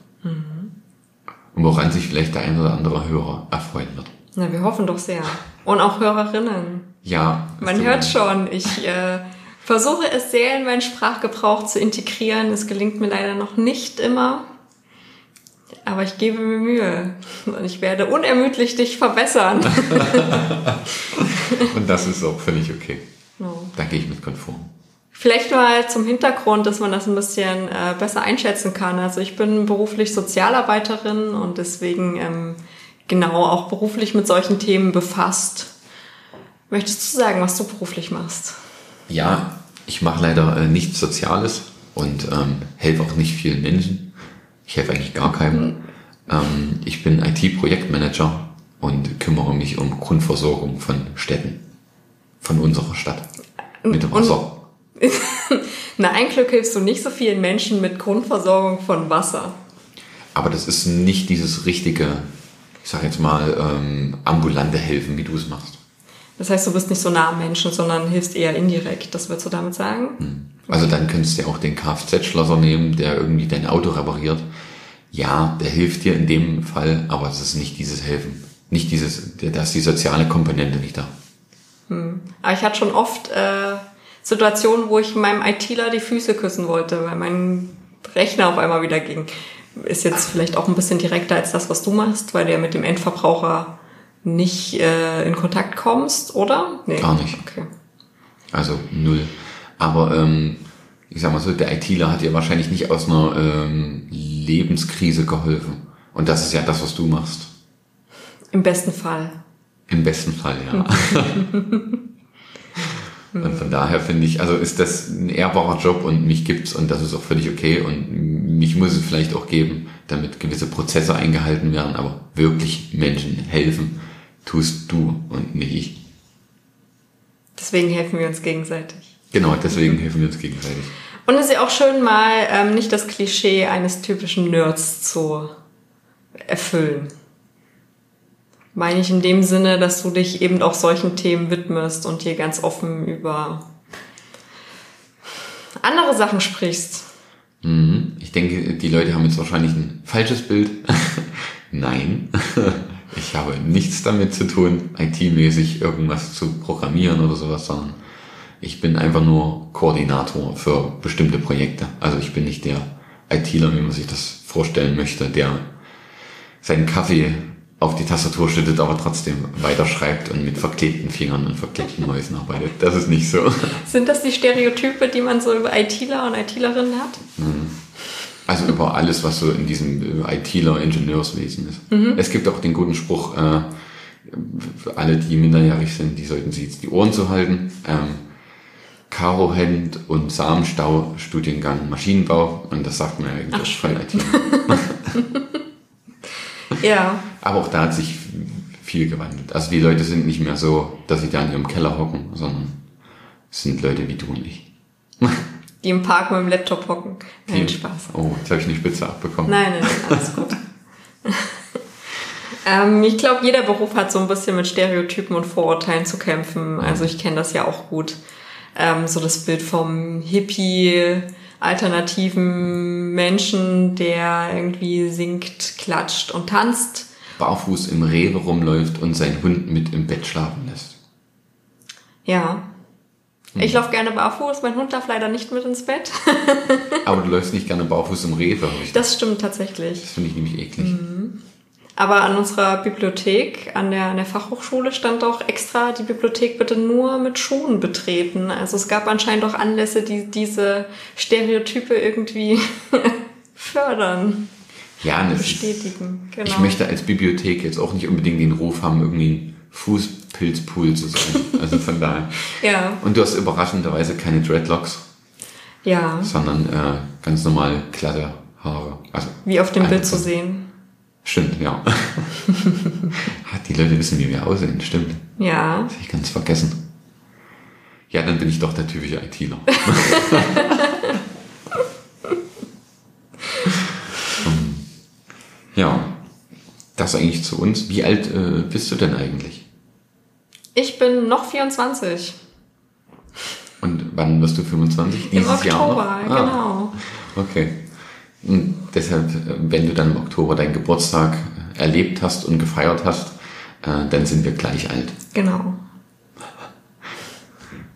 Und woran sich vielleicht der ein oder andere Hörer erfreuen wird. Na, wir hoffen doch sehr. Und auch Hörerinnen. Ja. Man hört schon, ich äh, versuche es sehr in meinen Sprachgebrauch zu integrieren. Es gelingt mir leider noch nicht immer. Aber ich gebe mir Mühe. Und ich werde unermüdlich dich verbessern. Und das ist auch völlig okay. No. Da gehe ich mit konform. Vielleicht mal zum Hintergrund, dass man das ein bisschen äh, besser einschätzen kann. Also ich bin beruflich Sozialarbeiterin und deswegen ähm, genau auch beruflich mit solchen Themen befasst. Möchtest du sagen, was du beruflich machst? Ja, ich mache leider äh, nichts Soziales und ähm, helfe auch nicht vielen Menschen. Ich helfe eigentlich gar keinem. Ähm, ich bin IT-Projektmanager und kümmere mich um Grundversorgung von Städten. Von unserer Stadt. Mit Wasser. Na, ein Glück hilfst du nicht so vielen Menschen mit Grundversorgung von Wasser. Aber das ist nicht dieses richtige, ich sag jetzt mal, ähm, ambulante Helfen, wie du es machst. Das heißt, du bist nicht so nah am Menschen, sondern hilfst eher indirekt. Das würdest du damit sagen? Also dann könntest du ja auch den Kfz-Schlosser nehmen, der irgendwie dein Auto repariert. Ja, der hilft dir in dem Fall, aber es ist nicht dieses Helfen. Nicht dieses, da ist die soziale Komponente nicht da. Aber ich hatte schon oft äh, Situationen, wo ich meinem ITler die Füße küssen wollte, weil mein Rechner auf einmal wieder ging. Ist jetzt vielleicht auch ein bisschen direkter als das, was du machst, weil ja mit dem Endverbraucher nicht äh, in Kontakt kommst, oder? Nee. Gar nicht. Okay. Also null. Aber ähm, ich sag mal so, der ITler hat dir wahrscheinlich nicht aus einer ähm, Lebenskrise geholfen. Und das ist ja das, was du machst. Im besten Fall. Im besten Fall, ja. und von daher finde ich, also ist das ein ehrbarer Job und mich gibt's und das ist auch völlig okay und mich muss es vielleicht auch geben, damit gewisse Prozesse eingehalten werden, aber wirklich Menschen helfen, tust du und nicht ich. Deswegen helfen wir uns gegenseitig. Genau, deswegen helfen wir uns gegenseitig. Und es ist ja auch schön, mal ähm, nicht das Klischee eines typischen Nerds zu erfüllen. Meine ich in dem Sinne, dass du dich eben auch solchen Themen widmest und hier ganz offen über andere Sachen sprichst. Mhm. Ich denke, die Leute haben jetzt wahrscheinlich ein falsches Bild. Nein, ich habe nichts damit zu tun, IT-mäßig irgendwas zu programmieren oder sowas, sondern ich bin einfach nur Koordinator für bestimmte Projekte. Also ich bin nicht der ITler, wie man sich das vorstellen möchte, der seinen Kaffee auf die Tastatur schüttet, aber trotzdem weiterschreibt und mit verklebten Fingern und verklebten Mäusen arbeitet. Das ist nicht so. Sind das die Stereotype, die man so über ITler und ITlerinnen hat? Mhm. Also über alles, was so in diesem ITler-Ingenieurswesen ist. Mhm. Es gibt auch den guten Spruch, äh, alle, die minderjährig sind, die sollten sich jetzt die Ohren zu halten. Ähm, Karo Hend und Samenstau Studiengang Maschinenbau und das sagt man ja eigentlich Ach, von IT. ja. Aber auch da hat sich viel gewandelt. Also die Leute sind nicht mehr so, dass sie da in ihrem Keller hocken, sondern es sind Leute wie du und ich. Die im Park mit dem Laptop hocken. Nein, die, Spaß. Oh, jetzt habe ich eine Spitze abbekommen. Nein, nein, nein alles gut. ähm, ich glaube, jeder Beruf hat so ein bisschen mit Stereotypen und Vorurteilen zu kämpfen. Also ich kenne das ja auch gut ähm, so das Bild vom Hippie, alternativen Menschen, der irgendwie singt, klatscht und tanzt. Barfuß im Rewe rumläuft und seinen Hund mit im Bett schlafen lässt. Ja. Ich laufe gerne barfuß, mein Hund darf leider nicht mit ins Bett. Aber du läufst nicht gerne barfuß im Rewe. Ich das stimmt tatsächlich. Das finde ich nämlich eklig. Mhm. Aber an unserer Bibliothek, an der, an der Fachhochschule stand auch extra, die Bibliothek bitte nur mit Schuhen betreten. Also es gab anscheinend auch Anlässe, die diese Stereotype irgendwie fördern. Ja, das bestätigen. Ist, genau. Ich möchte als Bibliothek jetzt auch nicht unbedingt den Ruf haben, irgendwie ein Fußpilzpool zu sein. Also von daher. ja. Und du hast überraschenderweise keine Dreadlocks. Ja. Sondern äh, ganz normal glatte Haare. Also Wie auf dem Bild zu sehen. Stimmt, ja. die Leute wissen, wie wir aussehen, stimmt. Ja. Das habe ich ganz vergessen. Ja, dann bin ich doch der typische ITler. ja, das eigentlich zu uns. Wie alt äh, bist du denn eigentlich? Ich bin noch 24. Und wann wirst du 25? Dieses Im Oktober, Jahr noch? Ah, genau. Okay. Und deshalb, wenn du dann im Oktober deinen Geburtstag erlebt hast und gefeiert hast, äh, dann sind wir gleich alt. Genau.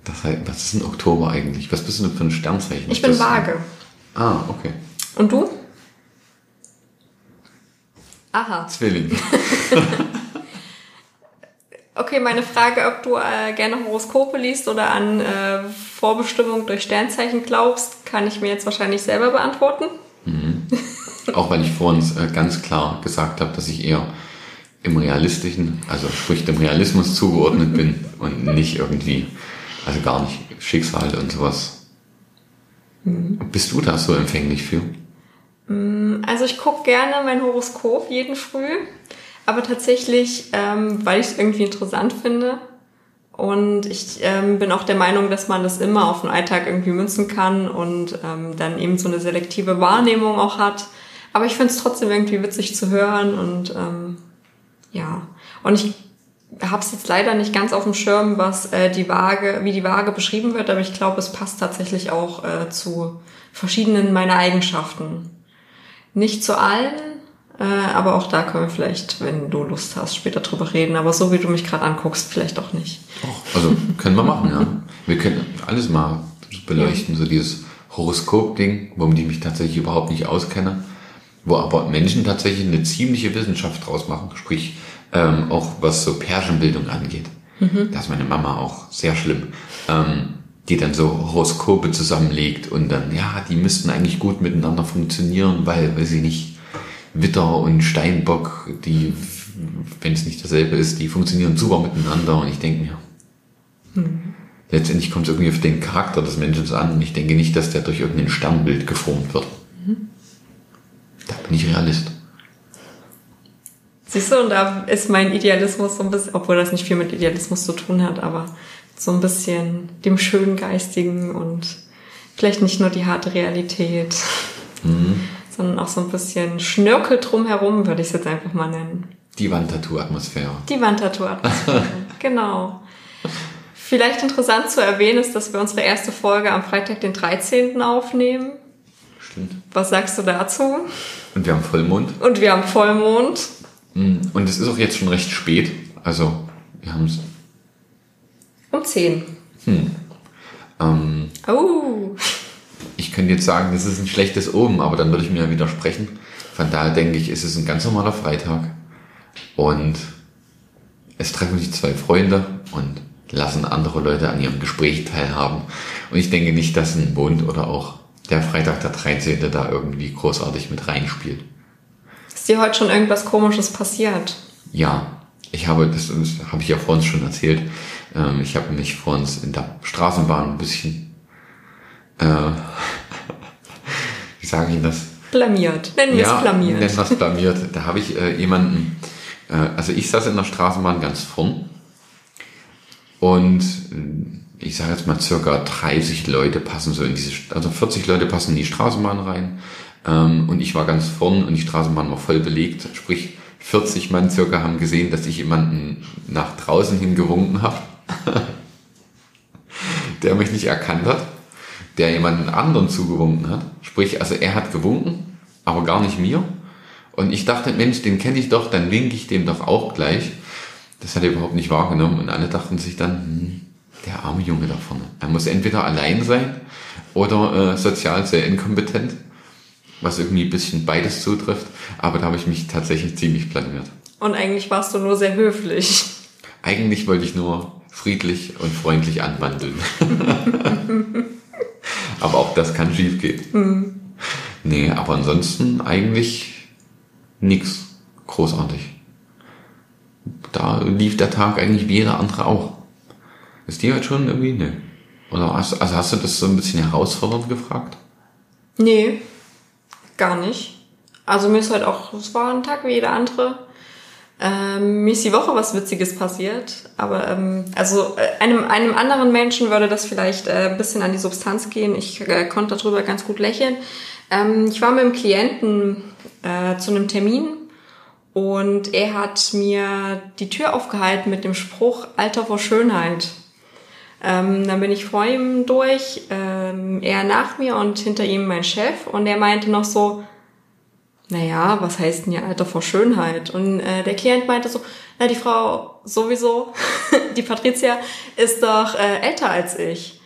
Das heißt, was ist ein Oktober eigentlich? Was bist du denn für ein Sternzeichen? Ich bin das? Waage. Ah, okay. Und du? Aha. Zwilling. okay, meine Frage, ob du äh, gerne Horoskope liest oder an äh, Vorbestimmung durch Sternzeichen glaubst, kann ich mir jetzt wahrscheinlich selber beantworten. Mhm. Auch weil ich vorhin äh, ganz klar gesagt habe, dass ich eher im Realistischen, also sprich dem Realismus zugeordnet bin und nicht irgendwie, also gar nicht Schicksal und sowas. Mhm. Bist du da so empfänglich für? Mm, also ich gucke gerne mein Horoskop jeden Früh, aber tatsächlich, ähm, weil ich es irgendwie interessant finde und ich ähm, bin auch der Meinung, dass man das immer auf den Alltag irgendwie münzen kann und ähm, dann eben so eine selektive Wahrnehmung auch hat. Aber ich finde es trotzdem irgendwie witzig zu hören und ähm, ja. Und ich habe es jetzt leider nicht ganz auf dem Schirm, was äh, die Waage, wie die Waage beschrieben wird, aber ich glaube, es passt tatsächlich auch äh, zu verschiedenen meiner Eigenschaften. Nicht zu allen, äh, aber auch da können wir vielleicht, wenn du Lust hast, später drüber reden. Aber so wie du mich gerade anguckst, vielleicht auch nicht. Och, also können wir machen, ja. Wir können alles mal beleuchten, ja. so dieses Horoskop-Ding, womit ich mich tatsächlich überhaupt nicht auskenne, wo aber Menschen tatsächlich eine ziemliche Wissenschaft draus machen, sprich ähm, auch was so Pärchenbildung angeht. Mhm. Da ist meine Mama auch sehr schlimm. Ähm, die dann so Horoskope zusammenlegt und dann, ja, die müssten eigentlich gut miteinander funktionieren, weil, weil sie nicht Witter und Steinbock, die, wenn es nicht dasselbe ist, die funktionieren super miteinander und ich denke mir, hm. letztendlich kommt es irgendwie auf den Charakter des Menschen an und ich denke nicht, dass der durch irgendein Sternbild geformt wird. Mhm. Da bin ich Realist. Siehst du, und da ist mein Idealismus so ein bisschen, obwohl das nicht viel mit Idealismus zu tun hat, aber so ein bisschen dem Schöngeistigen und Vielleicht nicht nur die harte Realität, Mhm. Sondern auch so ein bisschen Schnörkel drumherum, würde ich es jetzt einfach mal nennen. Die Wandtattoo-Atmosphäre. Die Wandtattoo-Atmosphäre. genau. Vielleicht interessant zu erwähnen ist, dass wir unsere erste Folge am Freitag, den 13. aufnehmen. Stimmt. Was sagst du dazu? Und wir haben Vollmond. Und wir haben Vollmond. Mhm. Und es ist auch jetzt schon recht spät. Also, wir haben es. Um 10. Ähm, Oh. Ich könnte jetzt sagen, das ist ein schlechtes Omen, aber dann würde ich mir ja widersprechen. Von daher denke ich, ist es ein ganz normaler Freitag. Und es treffen sich zwei Freunde und lassen andere Leute an ihrem Gespräch teilhaben. Und ich denke nicht, dass ein Mond oder auch der Freitag der 13. da irgendwie großartig mit reinspielt. Ist dir heute schon irgendwas Komisches passiert? Ja, ich habe, das, das habe ich ja vor uns schon erzählt, ähm, ich habe mich vor uns in der Straßenbahn ein bisschen, äh, wie sage ich das? Blamiert. Nennen wir es blamiert. nennen wir es blamiert. Da habe ich äh, jemanden, äh, also ich saß in der Straßenbahn ganz vorn und äh, ich sage jetzt mal circa 30 Leute passen so in diese, also 40 Leute passen in die Straßenbahn rein ähm, und ich war ganz vorn und die Straßenbahn war voll belegt, sprich 40 Mann circa haben gesehen, dass ich jemanden nach draußen hin gewunken habe, der mich nicht erkannt hat, der jemanden anderen zugewunken hat. Sprich, also er hat gewunken, aber gar nicht mir. Und ich dachte, Mensch, den kenne ich doch, dann winke ich dem doch auch gleich. Das hat er überhaupt nicht wahrgenommen und alle dachten sich dann, hm, der arme Junge da vorne. Er muss entweder allein sein oder äh, sozial sehr inkompetent, was irgendwie ein bisschen beides zutrifft. Aber da habe ich mich tatsächlich ziemlich blamiert. Und eigentlich warst du nur sehr höflich. Eigentlich wollte ich nur friedlich und freundlich anwandeln. aber auch das kann schief gehen. Nee, aber ansonsten eigentlich nix großartig. Da lief der Tag eigentlich wie jeder andere auch. Ist dir halt schon irgendwie? Nee. Oder hast, also hast du das so ein bisschen herausfordernd gefragt? Nee, gar nicht. Also mir ist halt auch, es war ein Tag wie jeder andere. Ähm, mir ist die Woche was Witziges passiert, aber ähm, also äh, einem, einem anderen Menschen würde das vielleicht äh, ein bisschen an die Substanz gehen. Ich äh, konnte darüber ganz gut lächeln. Ähm, ich war mit einem Klienten äh, zu einem Termin und er hat mir die Tür aufgehalten mit dem Spruch Alter vor Schönheit. Ähm, dann bin ich vor ihm durch, ähm, er nach mir und hinter ihm mein Chef und er meinte noch so, naja, was heißt denn hier Alter vor Schönheit? Und äh, der Klient meinte so, na, die Frau sowieso, die Patricia, ist doch äh, älter als ich.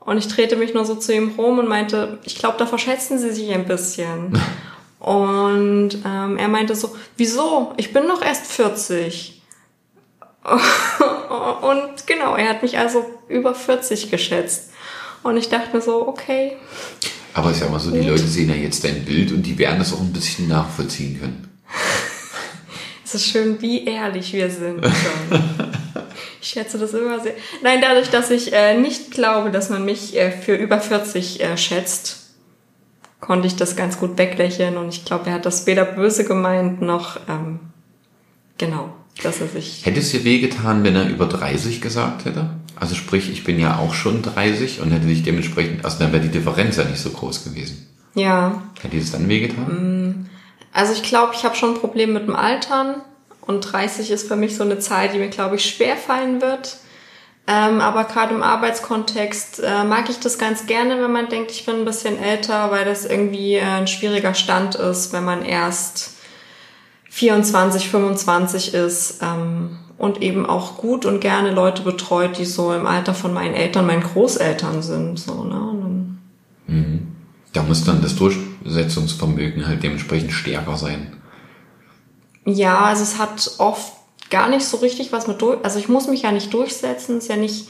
Und ich drehte mich nur so zu ihm rum und meinte, ich glaube, da verschätzen Sie sich ein bisschen. und ähm, er meinte so, wieso? Ich bin doch erst 40. und genau, er hat mich also über 40 geschätzt. Und ich dachte mir so, okay, Aber ich sag mal so, die Leute sehen ja jetzt dein Bild und die werden das auch ein bisschen nachvollziehen können. Es ist schön, wie ehrlich wir sind. Ich schätze das immer sehr. Nein, dadurch, dass ich äh, nicht glaube, dass man mich äh, für über 40 äh, schätzt, konnte ich das ganz gut weglächeln und ich glaube, er hat das weder böse gemeint noch ähm, genau, dass er sich. Hätte es dir wehgetan, wenn er über 30 gesagt hätte? Also sprich, ich bin ja auch schon 30 und hätte dich dementsprechend, also dann wäre die Differenz ja nicht so groß gewesen. Ja, Hätte dir das dann wehgetan? also ich glaube, ich habe schon ein Problem mit dem Altern und 30 ist für mich so eine Zahl, die mir, glaube ich, schwer fallen wird. Ähm, aber gerade im Arbeitskontext äh, mag ich das ganz gerne, wenn man denkt, ich bin ein bisschen älter, weil das irgendwie äh, ein schwieriger Stand ist, wenn man erst 24, 25 ist ähm, und eben auch gut und gerne Leute betreut, die so im Alter von meinen Eltern, meinen Großeltern sind. So, ne? Dann, Da muss dann das Durchsetzungsvermögen halt dementsprechend stärker sein. Ja, also es hat oft gar nicht so richtig was mit durch. Also ich muss mich ja nicht durchsetzen, ist ja nicht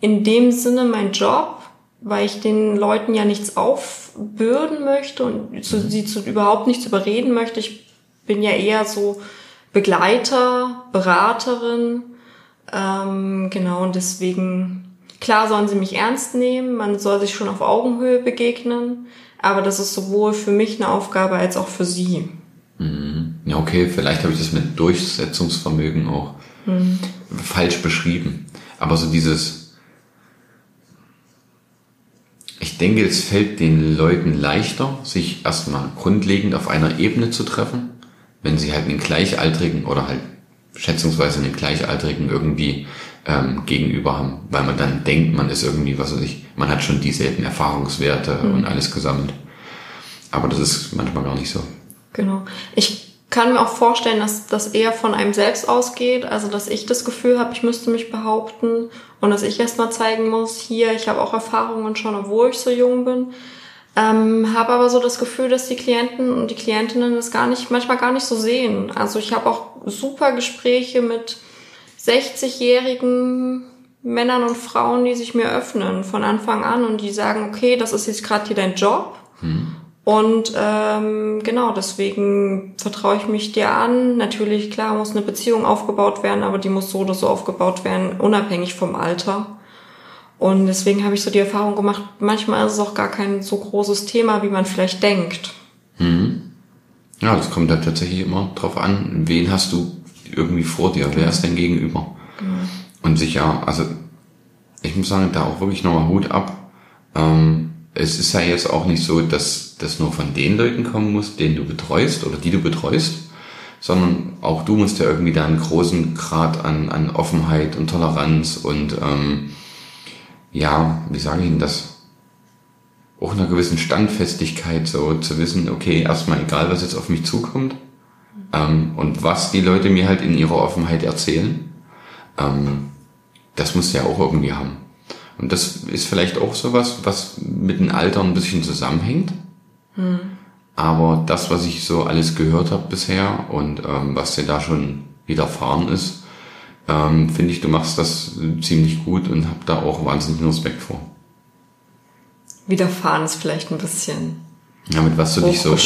in dem Sinne mein Job, weil ich den Leuten ja nichts aufbürden möchte und zu, sie zu, überhaupt nichts überreden möchte. Ich bin ja eher so Begleiter, Beraterin, ähm, genau und deswegen klar sollen sie mich ernst nehmen, man soll sich schon auf Augenhöhe begegnen, aber das ist sowohl für mich eine Aufgabe als auch für sie. Ja, okay, vielleicht habe ich das mit Durchsetzungsvermögen auch falsch beschrieben. Aber so dieses, ich denke, es fällt den Leuten leichter, sich erstmal grundlegend auf einer Ebene zu treffen, wenn sie halt einen Gleichaltrigen oder halt schätzungsweise einen Gleichaltrigen irgendwie ähm, gegenüber haben, weil man dann denkt, man ist irgendwie, was weiß ich, man hat schon dieselben Erfahrungswerte mhm. und alles gesammelt. Aber das ist manchmal gar nicht so. Genau. Ich kann mir auch vorstellen, dass das eher von einem selbst ausgeht, also dass ich das Gefühl habe, ich müsste mich behaupten und dass ich erstmal zeigen muss, hier, ich habe auch Erfahrungen schon, obwohl ich so jung bin. Ähm, habe aber so das Gefühl, dass die Klienten und die Klientinnen das gar nicht, manchmal gar nicht so sehen. Also ich habe auch super Gespräche mit 60-jährigen Männern und Frauen, die sich mir öffnen von Anfang an und die sagen, okay, das ist jetzt gerade hier dein Job. Hm. Und ähm, genau, deswegen vertraue ich mich dir an. Natürlich, klar, muss eine Beziehung aufgebaut werden, aber die muss so oder so aufgebaut werden, unabhängig vom Alter. Und deswegen habe ich so die Erfahrung gemacht, manchmal ist es auch gar kein so großes Thema, wie man vielleicht denkt. Mhm. Ja, das kommt halt tatsächlich immer drauf an, wen hast du irgendwie vor dir, wer ist dein Gegenüber. Mhm. Und sicher, also ich muss sagen, da auch wirklich nochmal Hut ab. Ähm, es ist ja jetzt auch nicht so, dass das nur von den Leuten kommen muss, den du betreust oder die du betreust, sondern auch du musst ja irgendwie da einen großen Grad an, an Offenheit und Toleranz und ähm, ja, wie sage ich Ihnen das? Auch einer gewissen Standfestigkeit, so zu wissen, okay, erstmal egal, was jetzt auf mich zukommt ähm, und was die Leute mir halt in ihrer Offenheit erzählen, ähm, das muss ja auch irgendwie haben. Und das ist vielleicht auch sowas, was mit dem Alter ein bisschen zusammenhängt. Hm. Aber das, was ich so alles gehört habe bisher und ähm, was dir da schon widerfahren ist, ähm, finde ich, du machst das ziemlich gut und habe da auch wahnsinnigen Respekt vor. Widerfahren ist vielleicht ein bisschen. Ja, mit was du dich so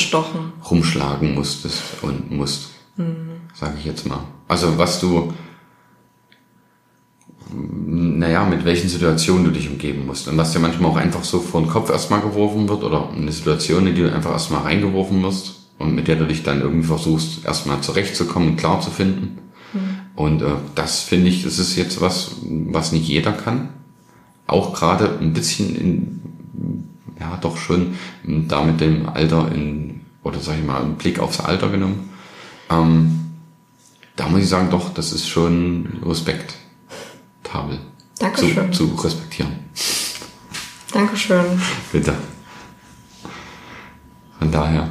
rumschlagen musstest und musst, mhm. sage ich jetzt mal. Also was du, naja, mit welchen Situationen du dich umgeben musst und was dir manchmal auch einfach so vor den Kopf erstmal geworfen wird oder eine Situation, in die du einfach erstmal reingeworfen musst und mit der du dich dann irgendwie versuchst, erstmal zurechtzukommen und klar zu finden. Und äh, das finde ich, das ist jetzt was, was nicht jeder kann. Auch gerade ein bisschen in, ja, doch schon da mit dem Alter in, oder sag ich mal, einen Blick aufs Alter genommen. Ähm, da muss ich sagen, doch, das ist schon respektabel. Dankeschön. Zu, zu respektieren. Dankeschön. Bitte. Von daher,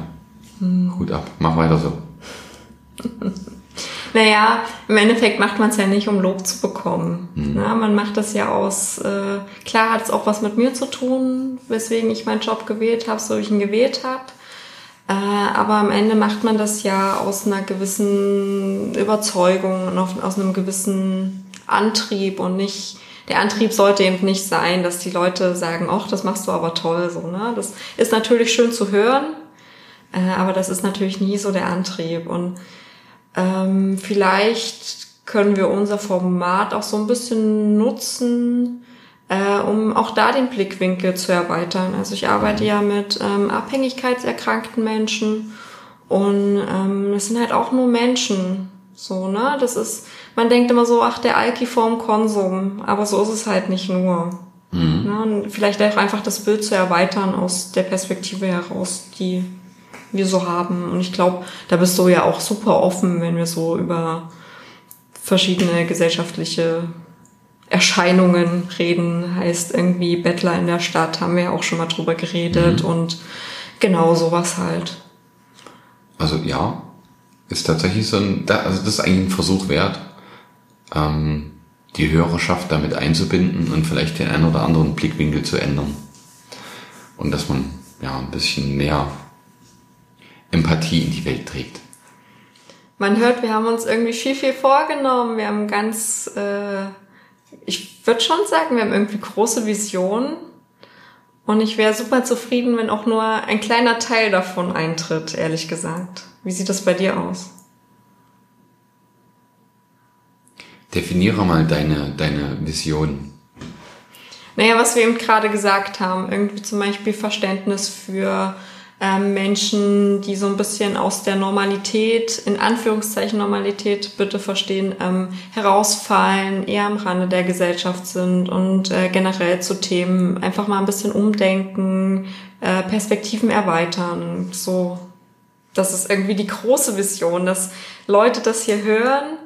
hm. Ab. Mach weiter so. Naja, im Endeffekt macht man es ja nicht, um Lob zu bekommen. Mhm. Na, man macht das ja aus, äh, klar hat es auch was mit mir zu tun, weswegen ich meinen Job gewählt habe, so wie ich ihn gewählt habe. Äh, aber am Ende macht man das ja aus einer gewissen Überzeugung und aus einem gewissen Antrieb und nicht, der Antrieb sollte eben nicht sein, dass die Leute sagen, ach, das machst du aber toll, so, ne? Das ist natürlich schön zu hören, äh, aber das ist natürlich nie so der Antrieb und ähm, vielleicht können wir unser Format auch so ein bisschen nutzen, äh, um auch da den Blickwinkel zu erweitern. Also ich arbeite ja mit ähm, abhängigkeitserkrankten Menschen und ähm, das sind halt auch nur Menschen. So, ne? Das ist, man denkt immer so, ach, der Alki vorm Konsum, aber so ist es halt nicht nur. Mhm. Ne? Und vielleicht auch einfach das Bild zu erweitern aus der Perspektive heraus, die wir so haben. Und ich glaube, da bist du ja auch super offen, wenn wir so über verschiedene gesellschaftliche Erscheinungen reden. Heißt irgendwie Bettler in der Stadt, haben wir ja auch schon mal drüber geredet mhm. und genau sowas halt. Also ja, ist tatsächlich so ein, also das ist eigentlich ein Versuch wert, ähm, die Hörerschaft damit einzubinden und vielleicht den einen oder anderen Blickwinkel zu ändern. Und dass man ja ein bisschen mehr Empathie in die Welt trägt. Man hört, wir haben uns irgendwie viel, viel vorgenommen. Wir haben ganz, äh, ich würde schon sagen, wir haben irgendwie große Visionen. Und ich wäre super zufrieden, wenn auch nur ein kleiner Teil davon eintritt, ehrlich gesagt. Wie sieht das bei dir aus? Definiere mal deine, deine Vision. Naja, was wir eben gerade gesagt haben, irgendwie zum Beispiel Verständnis für ähm, Menschen, die so ein bisschen aus der Normalität, in Anführungszeichen Normalität bitte verstehen, ähm, herausfallen, eher am Rande der Gesellschaft sind und äh, generell zu Themen einfach mal ein bisschen umdenken, äh, Perspektiven erweitern. So, das ist irgendwie die große Vision, dass Leute das hier hören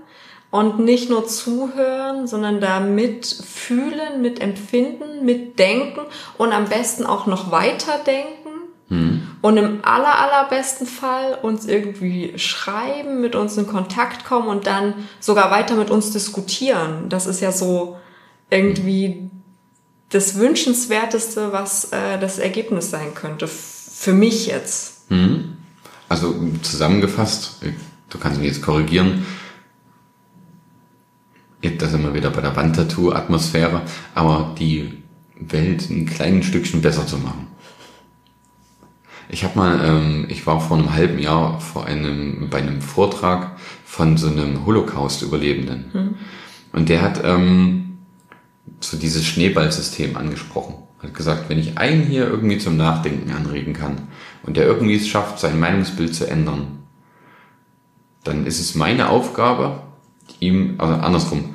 und nicht nur zuhören, sondern da mitfühlen, mitempfinden, mitdenken und am besten auch noch weiterdenken. Mhm. Und im aller, allerbesten Fall uns irgendwie schreiben, mit uns in Kontakt kommen und dann sogar weiter mit uns diskutieren. Das ist ja so irgendwie das Wünschenswerteste, was äh, das Ergebnis sein könnte. Für mich jetzt. Mhm. Also zusammengefasst, du kannst mich jetzt korrigieren, da sind wir wieder bei der Wandtattoo-Atmosphäre, aber die Welt ein kleines Stückchen besser zu machen. Ich habe mal, ähm, ich war vor einem halben Jahr vor einem, bei einem Vortrag von so einem Holocaust-Überlebenden. Mhm. Und der hat ähm, so dieses Schneeballsystem angesprochen. Hat gesagt, wenn ich einen hier irgendwie zum Nachdenken anregen kann und der irgendwie es schafft, sein Meinungsbild zu ändern, dann ist es meine Aufgabe, ihm, also andersrum,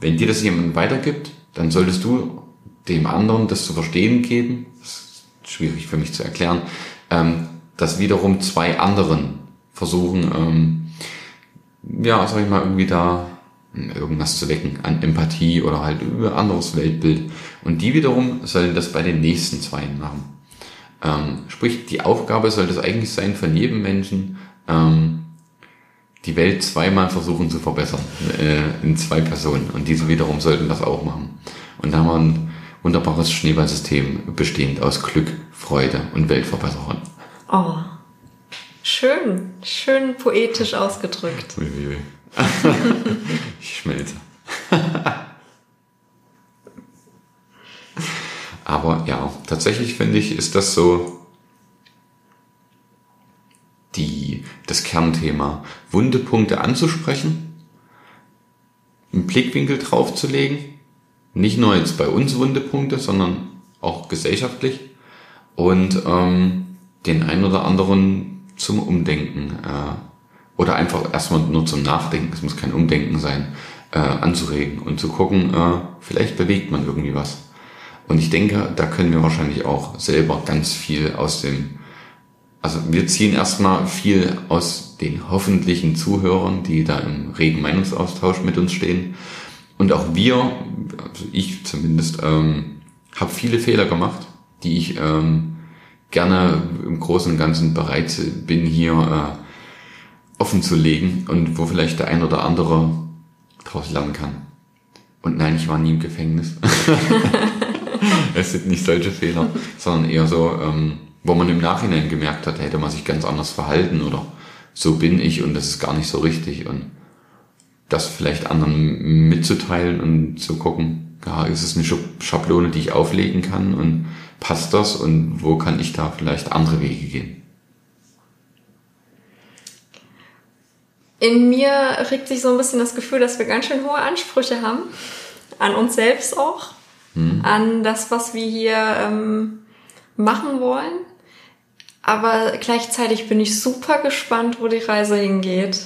wenn dir das jemand weitergibt, dann solltest du dem anderen das zu verstehen geben, das schwierig für mich zu erklären, ähm, dass wiederum zwei anderen versuchen, ähm, ja, sag ich mal, irgendwie da irgendwas zu wecken an Empathie oder halt über anderes Weltbild. Und die wiederum sollen das bei den nächsten zwei machen. Ähm, sprich, die Aufgabe sollte es eigentlich sein von jedem Menschen, ähm, die Welt zweimal versuchen zu verbessern, äh, in zwei Personen. Und diese wiederum sollten das auch machen. Und da haben wir wunderbares Schneeballsystem bestehend aus Glück, Freude und Weltverbesserung. Oh, schön, schön poetisch ausgedrückt. ich schmelze. Aber ja, tatsächlich finde ich, ist das so die, das Kernthema, Wundepunkte anzusprechen, einen Blickwinkel draufzulegen, nicht nur jetzt bei uns Wundepunkte, sondern auch gesellschaftlich und ähm, den ein oder anderen zum Umdenken äh, oder einfach erstmal nur zum Nachdenken, es muss kein Umdenken sein, äh, anzuregen und zu gucken, äh, vielleicht bewegt man irgendwie was. Und ich denke, da können wir wahrscheinlich auch selber ganz viel aus dem also wir ziehen erstmal viel aus den hoffentlichen Zuhörern, die da im regen Meinungsaustausch mit uns stehen. Und auch wir, also ich zumindest, ähm, habe viele Fehler gemacht, die ich ähm, gerne im Großen und Ganzen bereit bin, hier äh, offen zu legen und wo vielleicht der ein oder andere daraus lernen kann. Und nein, ich war nie im Gefängnis. es sind nicht solche Fehler, sondern eher so, ähm, wo man im Nachhinein gemerkt hat, hätte man sich ganz anders verhalten oder so bin ich und das ist gar nicht so richtig und das vielleicht anderen mitzuteilen und zu gucken, ja, ist es eine Schablone, die ich auflegen kann und passt das und wo kann ich da vielleicht andere Wege gehen? In mir regt sich so ein bisschen das Gefühl, dass wir ganz schön hohe Ansprüche haben. An uns selbst auch. Hm. An das, was wir hier ähm, machen wollen. Aber gleichzeitig bin ich super gespannt, wo die Reise hingeht.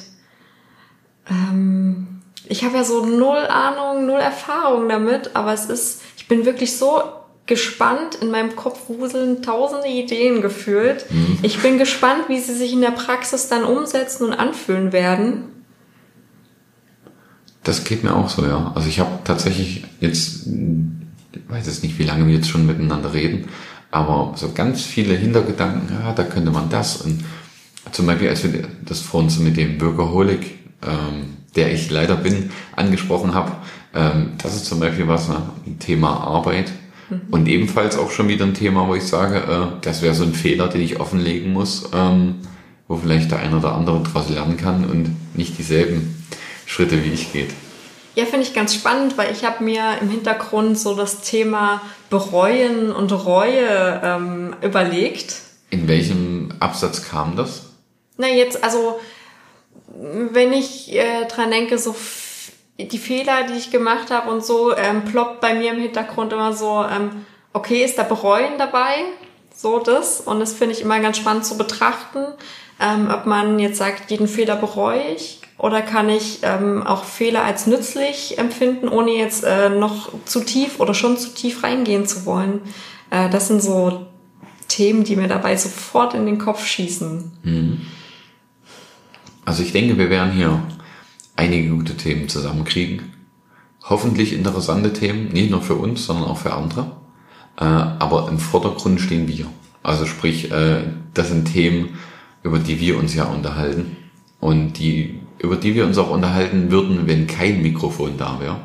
Ähm, ich habe ja so null Ahnung, null Erfahrung damit, aber es ist, ich bin wirklich so gespannt, in meinem Kopf wuseln tausende Ideen gefühlt. Mhm. Ich bin gespannt, wie sie sich in der Praxis dann umsetzen und anfühlen werden. Das geht mir auch so, ja. Also ich habe tatsächlich jetzt, ich weiß jetzt nicht, wie lange wir jetzt schon miteinander reden, aber so ganz viele Hintergedanken, ja, da könnte man das und zum Beispiel, als wir das vorhin so mit dem Bürgerholik, ähm, der ich leider bin, angesprochen habe, ähm, das ist zum Beispiel was, ne, ein Thema Arbeit mhm. und ebenfalls auch schon wieder ein Thema, wo ich sage, äh, das wäre so ein Fehler, den ich offenlegen muss, ähm, wo vielleicht der eine oder andere daraus lernen kann und nicht dieselben Schritte wie ich geht. Ja, finde ich ganz spannend, weil ich habe mir im Hintergrund so das Thema Bereuen und Reue ähm, überlegt. In welchem Absatz kam das? Na jetzt, also wenn ich äh, dran denke, so die Fehler, die ich gemacht habe und so, ähm, ploppt bei mir im Hintergrund immer so, ähm, okay, ist da Bereuen dabei? so das. Und das finde ich immer ganz spannend zu betrachten, ähm, ob man jetzt sagt, jeden Fehler bereue ich oder kann ich ähm, auch Fehler als nützlich empfinden, ohne jetzt äh, noch zu tief oder schon zu tief reingehen zu wollen. Äh, das sind so Themen, die mir dabei sofort in den Kopf schießen. Mhm. Also ich denke, wir werden hier einige gute Themen zusammenkriegen. Hoffentlich interessante Themen, nicht nur für uns, sondern auch für andere. Äh, aber im Vordergrund stehen wir. Also sprich, äh, das sind Themen, über die wir uns ja unterhalten und die, über die wir uns auch unterhalten würden, wenn kein Mikrofon da wäre.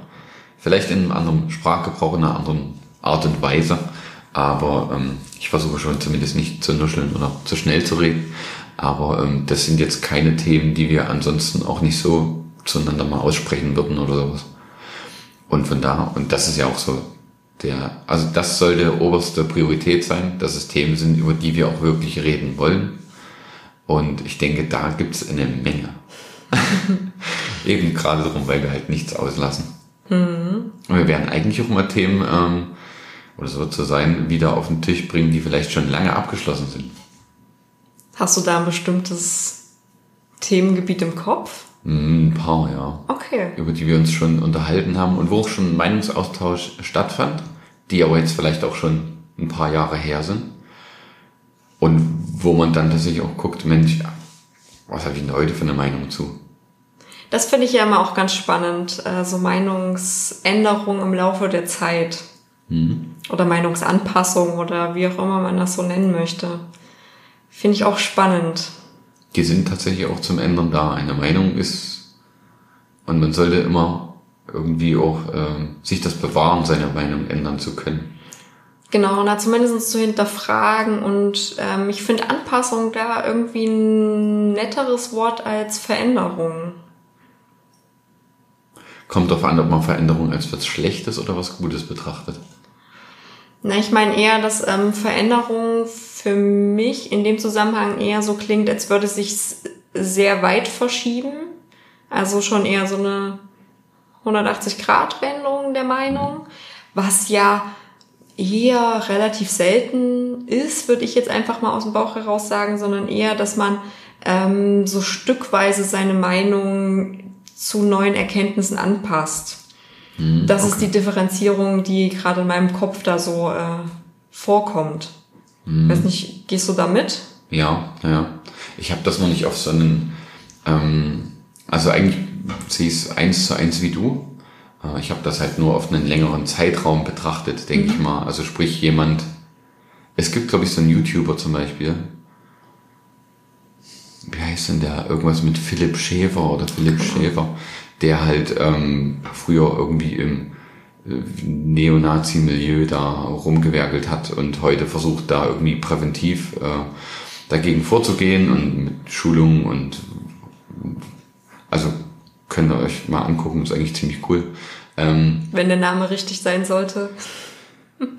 Vielleicht in einem anderen Sprachgebrauch, in einer anderen Art und Weise. Aber ähm, ich versuche schon zumindest nicht zu nuscheln oder zu schnell zu reden. Aber ähm, das sind jetzt keine Themen, die wir ansonsten auch nicht so zueinander mal aussprechen würden oder sowas. Und von da, und das ist ja auch so der, also das sollte oberste Priorität sein, dass es Themen sind, über die wir auch wirklich reden wollen. Und ich denke, da gibt es eine Menge. Eben gerade darum, weil wir halt nichts auslassen. Mhm. Und wir werden eigentlich auch mal Themen, ähm, oder so zu sein, wieder auf den Tisch bringen, die vielleicht schon lange abgeschlossen sind. Hast du da ein bestimmtes Themengebiet im Kopf? Ein paar, ja. Okay. Über die wir uns schon unterhalten haben und wo auch schon Meinungsaustausch stattfand, die aber jetzt vielleicht auch schon ein paar Jahre her sind. Und wo man dann tatsächlich auch guckt, Mensch, was habe ich denn heute für eine Meinung zu? Das finde ich ja immer auch ganz spannend, so Meinungsänderungen im Laufe der Zeit. Mhm. Oder Meinungsanpassung oder wie auch immer man das so nennen möchte. Finde ich auch spannend. Die sind tatsächlich auch zum Ändern da. Eine Meinung ist, und man sollte immer irgendwie auch äh, sich das bewahren, seine Meinung ändern zu können. Genau, na zumindest zu hinterfragen und ähm, ich finde Anpassung da irgendwie ein netteres Wort als Veränderung. Kommt darauf an, ob man Veränderung als was Schlechtes oder was Gutes betrachtet. Na, ich meine eher, dass ähm, Veränderung für mich in dem Zusammenhang eher so klingt, als würde es sich sehr weit verschieben. Also schon eher so eine 180-Grad-Wendung der Meinung, was ja eher relativ selten ist, würde ich jetzt einfach mal aus dem Bauch heraus sagen, sondern eher, dass man ähm, so stückweise seine Meinung zu neuen Erkenntnissen anpasst. Mhm, das okay. ist die Differenzierung, die gerade in meinem Kopf da so äh, vorkommt. Mhm. Weiß nicht, gehst du da mit? Ja, ja. Ich habe das noch nicht auf so einen, ähm, also eigentlich sehe ich es eins zu eins wie du. Äh, ich habe das halt nur auf einen längeren Zeitraum betrachtet, denke mhm. ich mal. Also sprich jemand, es gibt glaube ich so einen YouTuber zum Beispiel, wie heißt denn der? Irgendwas mit Philipp Schäfer oder Philipp. Schäfer, der halt ähm, früher irgendwie im äh, Neonazi-Milieu da rumgewerkelt hat und heute versucht da irgendwie präventiv äh, dagegen vorzugehen und mit Schulungen und also könnt ihr euch mal angucken, ist eigentlich ziemlich cool. Ähm, Wenn der Name richtig sein sollte.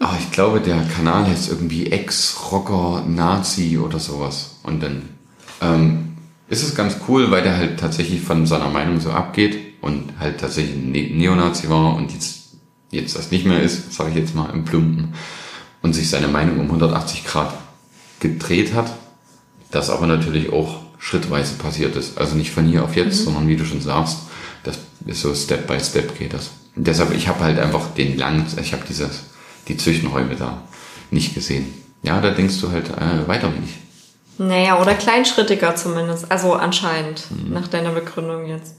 Ah, ich glaube, der Kanal heißt irgendwie Ex-Rocker Nazi oder sowas. Und dann ähm, ist es ganz cool, weil der halt tatsächlich von seiner Meinung so abgeht und halt tatsächlich ein ne Neonazi war und jetzt, jetzt das nicht mehr ist, sage ich jetzt mal im Plumpen, und sich seine Meinung um 180 Grad gedreht hat. Das aber natürlich auch schrittweise passiert ist. Also nicht von hier auf jetzt, mhm. sondern wie du schon sagst, das ist so Step by Step geht das. Und deshalb, ich habe halt einfach den langen, ich habe dieses, die Zwischenräume da nicht gesehen. Ja, da denkst du halt äh, weiter wie ich. Naja, oder kleinschrittiger zumindest. Also anscheinend, mhm. nach deiner Begründung jetzt.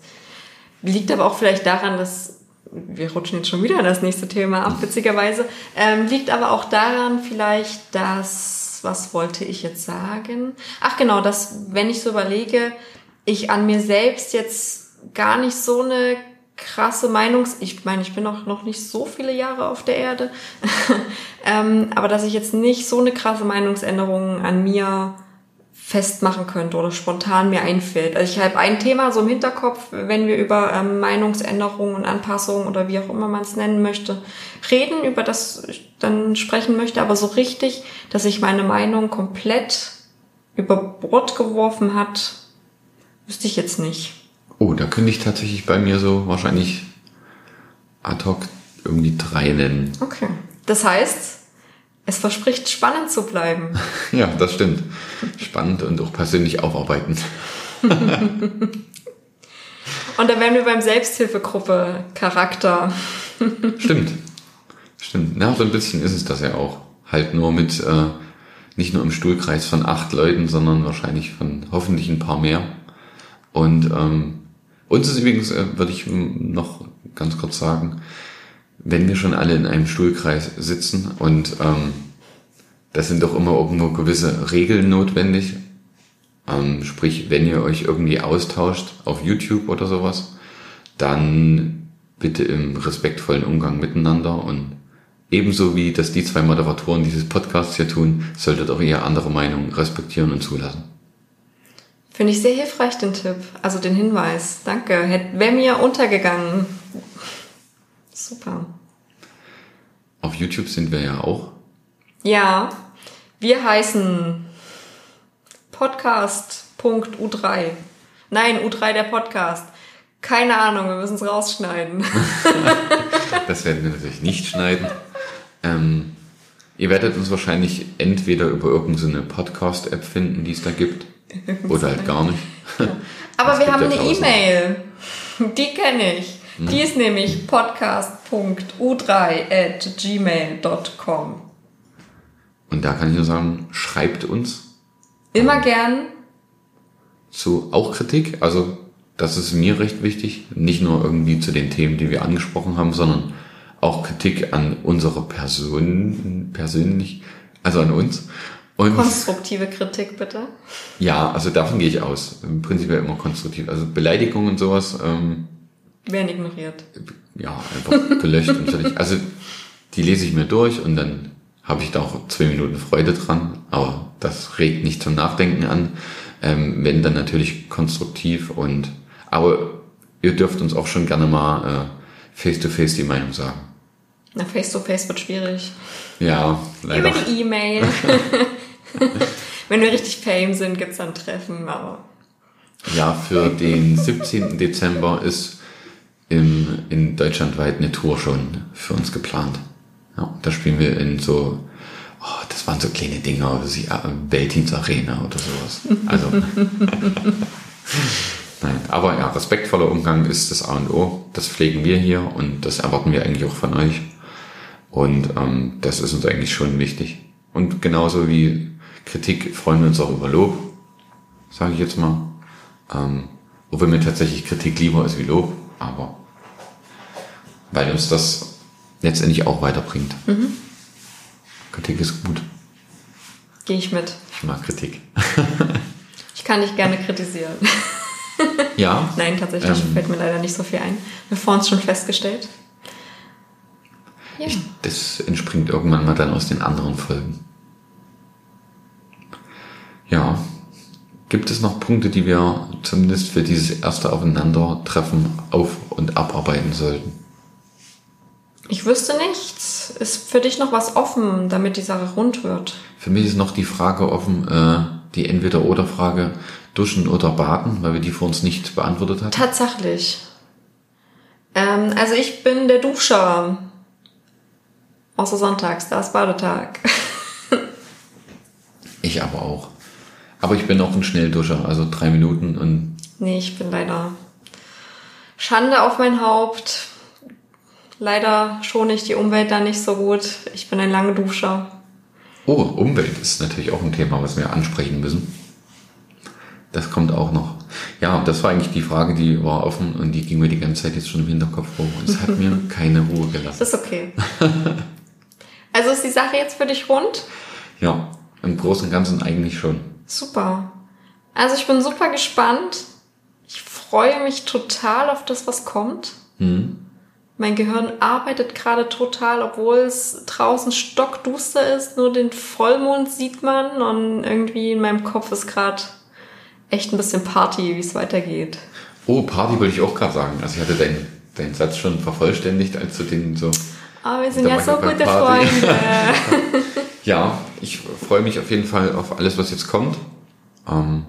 Liegt aber auch vielleicht daran, dass wir rutschen jetzt schon wieder in das nächste Thema ab, witzigerweise. Ähm, liegt aber auch daran vielleicht, dass, was wollte ich jetzt sagen? Ach genau, dass, wenn ich so überlege, ich an mir selbst jetzt gar nicht so eine krasse Meinungs... Ich meine, ich bin auch noch nicht so viele Jahre auf der Erde. ähm, aber dass ich jetzt nicht so eine krasse Meinungsänderung an mir festmachen könnte oder spontan mir einfällt. Also ich habe ein Thema so im Hinterkopf, wenn wir über ähm, Meinungsänderungen und Anpassungen oder wie auch immer man es nennen möchte, reden, über das ich dann sprechen möchte, aber so richtig, dass sich meine Meinung komplett über Bord geworfen hat, wüsste ich jetzt nicht. Oh, da könnte ich tatsächlich bei mir so wahrscheinlich ad hoc irgendwie drei nennen. Okay. Das heißt, Es verspricht spannend zu bleiben. Ja, das stimmt. Spannend und auch persönlich aufarbeitend. Und da wären wir beim Selbsthilfegruppe Charakter. Stimmt. Stimmt. Na, so ein bisschen ist es das ja auch. Halt nur mit, äh, nicht nur im Stuhlkreis von acht Leuten, sondern wahrscheinlich von hoffentlich ein paar mehr. Und ähm, uns ist übrigens, äh, würde ich noch ganz kurz sagen, wenn wir schon alle in einem Stuhlkreis sitzen und ähm, das sind doch immer irgendwo gewisse Regeln notwendig. Ähm, sprich, wenn ihr euch irgendwie austauscht auf YouTube oder sowas, dann bitte im respektvollen Umgang miteinander und ebenso wie das die zwei Moderatoren dieses Podcasts hier tun, solltet auch ihr andere Meinungen respektieren und zulassen. Finde ich sehr hilfreich, den Tipp. Also den Hinweis. Danke. Wäre mir untergegangen. Super. Auf YouTube sind wir ja auch. Ja. Wir heißen Podcast.u3. Nein, U3 der Podcast. Keine Ahnung, wir müssen es rausschneiden. das werden wir natürlich nicht schneiden. Ähm, ihr werdet uns wahrscheinlich entweder über irgendeine Podcast-App finden, die es da gibt, oder halt gar nicht. Aber das wir haben eine E-Mail. Die kenne ich. Die ist nämlich podcast.u3 at gmail.com. Und da kann ich nur sagen, schreibt uns. Immer gern. Zu auch Kritik. Also, das ist mir recht wichtig. Nicht nur irgendwie zu den Themen, die wir angesprochen haben, sondern auch Kritik an unsere Person, persönlich, also an uns. Und Konstruktive Kritik, bitte. Ja, also davon gehe ich aus. Im Prinzip immer konstruktiv. Also Beleidigungen und sowas. Ähm, Werden ignoriert. Ja, einfach gelöscht und fertig. Also die lese ich mir durch und dann habe ich da auch zwei Minuten Freude dran. Aber das regt nicht zum Nachdenken an. Ähm, wenn dann natürlich konstruktiv und aber ihr dürft uns auch schon gerne mal äh, face to face die Meinung sagen. Na, face to face wird schwierig. Ja, leider. Über die E-Mail. Wenn wir richtig fame sind, gibt's dann Treffen, aber. Ja, für den 17. Dezember ist im, in deutschlandweit eine Tour schon für uns geplant. Ja, da spielen wir in so, oh, das waren so kleine Dinger, wie Weltins Arena oder sowas. Also. Nein, aber ja, respektvoller Umgang ist das A und O. Das pflegen wir hier und das erwarten wir eigentlich auch von euch. Und ähm, das ist uns eigentlich schon wichtig. Und genauso wie Kritik freuen wir uns auch über Lob, sage ich jetzt mal. Ähm, obwohl mir tatsächlich Kritik lieber ist wie Lob, aber weil uns das letztendlich auch weiterbringt. Mhm. Kritik ist gut. Gehe ich mit. Ich mag Kritik. ich kann dich gerne kritisieren. ja. Nein, tatsächlich ähm, fällt mir leider nicht so viel ein. Wir haben vorhin schon festgestellt. Ja. Ich, das entspringt irgendwann mal dann aus den anderen Folgen. Ja. Gibt es noch Punkte, die wir zumindest für dieses erste Aufeinandertreffen auf- und abarbeiten sollten? Ich wüsste nichts. Ist für dich noch was offen, damit die Sache rund wird? Für mich ist noch die Frage offen, äh, die Entweder-Oder-Frage, duschen oder baden, weil wir die vor uns nicht beantwortet haben. Tatsächlich. Ähm, also ich bin der Duscher. Außer sonntags, da ist Badetag. ich aber auch. Aber ich bin auch ein Schnellduscher, also drei Minuten und. Nee, ich bin leider Schande auf mein Haupt. Leider schone ich die Umwelt da nicht so gut. Ich bin ein lange Duscher. Oh, Umwelt ist natürlich auch ein Thema, was wir ansprechen müssen. Das kommt auch noch. Ja, das war eigentlich die Frage, die war offen und die ging mir die ganze Zeit jetzt schon im Hinterkopf rum und es hat mir keine Ruhe gelassen. Das ist okay. Also ist die Sache jetzt für dich rund? Ja, im Großen und Ganzen eigentlich schon. Super. Also ich bin super gespannt. Ich freue mich total auf das, was kommt. Mhm. Mein Gehirn arbeitet gerade total, obwohl es draußen stockduster ist. Nur den Vollmond sieht man und irgendwie in meinem Kopf ist gerade echt ein bisschen Party, wie es weitergeht. Oh, Party wollte ich auch gerade sagen. Also ich hatte deinen, deinen Satz schon vervollständigt, als du den so Oh, wir sind ja so gute Party. Freunde. ja, ich freue mich auf jeden Fall auf alles, was jetzt kommt. Ähm,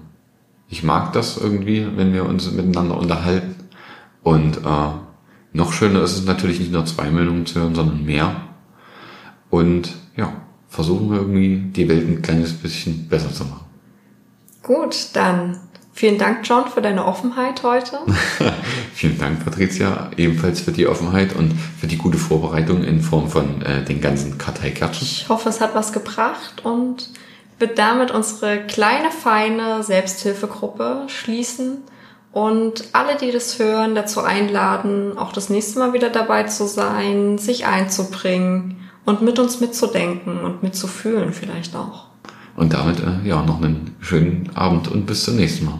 ich mag das irgendwie, wenn wir uns miteinander unterhalten. Und äh, noch schöner ist es natürlich nicht nur zwei Meldungen zu hören, sondern mehr. Und ja, versuchen wir irgendwie die Welt ein kleines bisschen besser zu machen. Gut, dann vielen Dank, John, für deine Offenheit heute. vielen Dank, Patricia, ebenfalls für die Offenheit und für die gute Vorbereitung in Form von äh, den ganzen Karteikärtchen. Ich hoffe, es hat was gebracht und wird damit unsere kleine, feine Selbsthilfegruppe schließen und alle, die das hören, dazu einladen, auch das nächste Mal wieder dabei zu sein, sich einzubringen und mit uns mitzudenken und mitzufühlen vielleicht auch. Und damit äh, ja noch einen schönen Abend und bis zum nächsten Mal.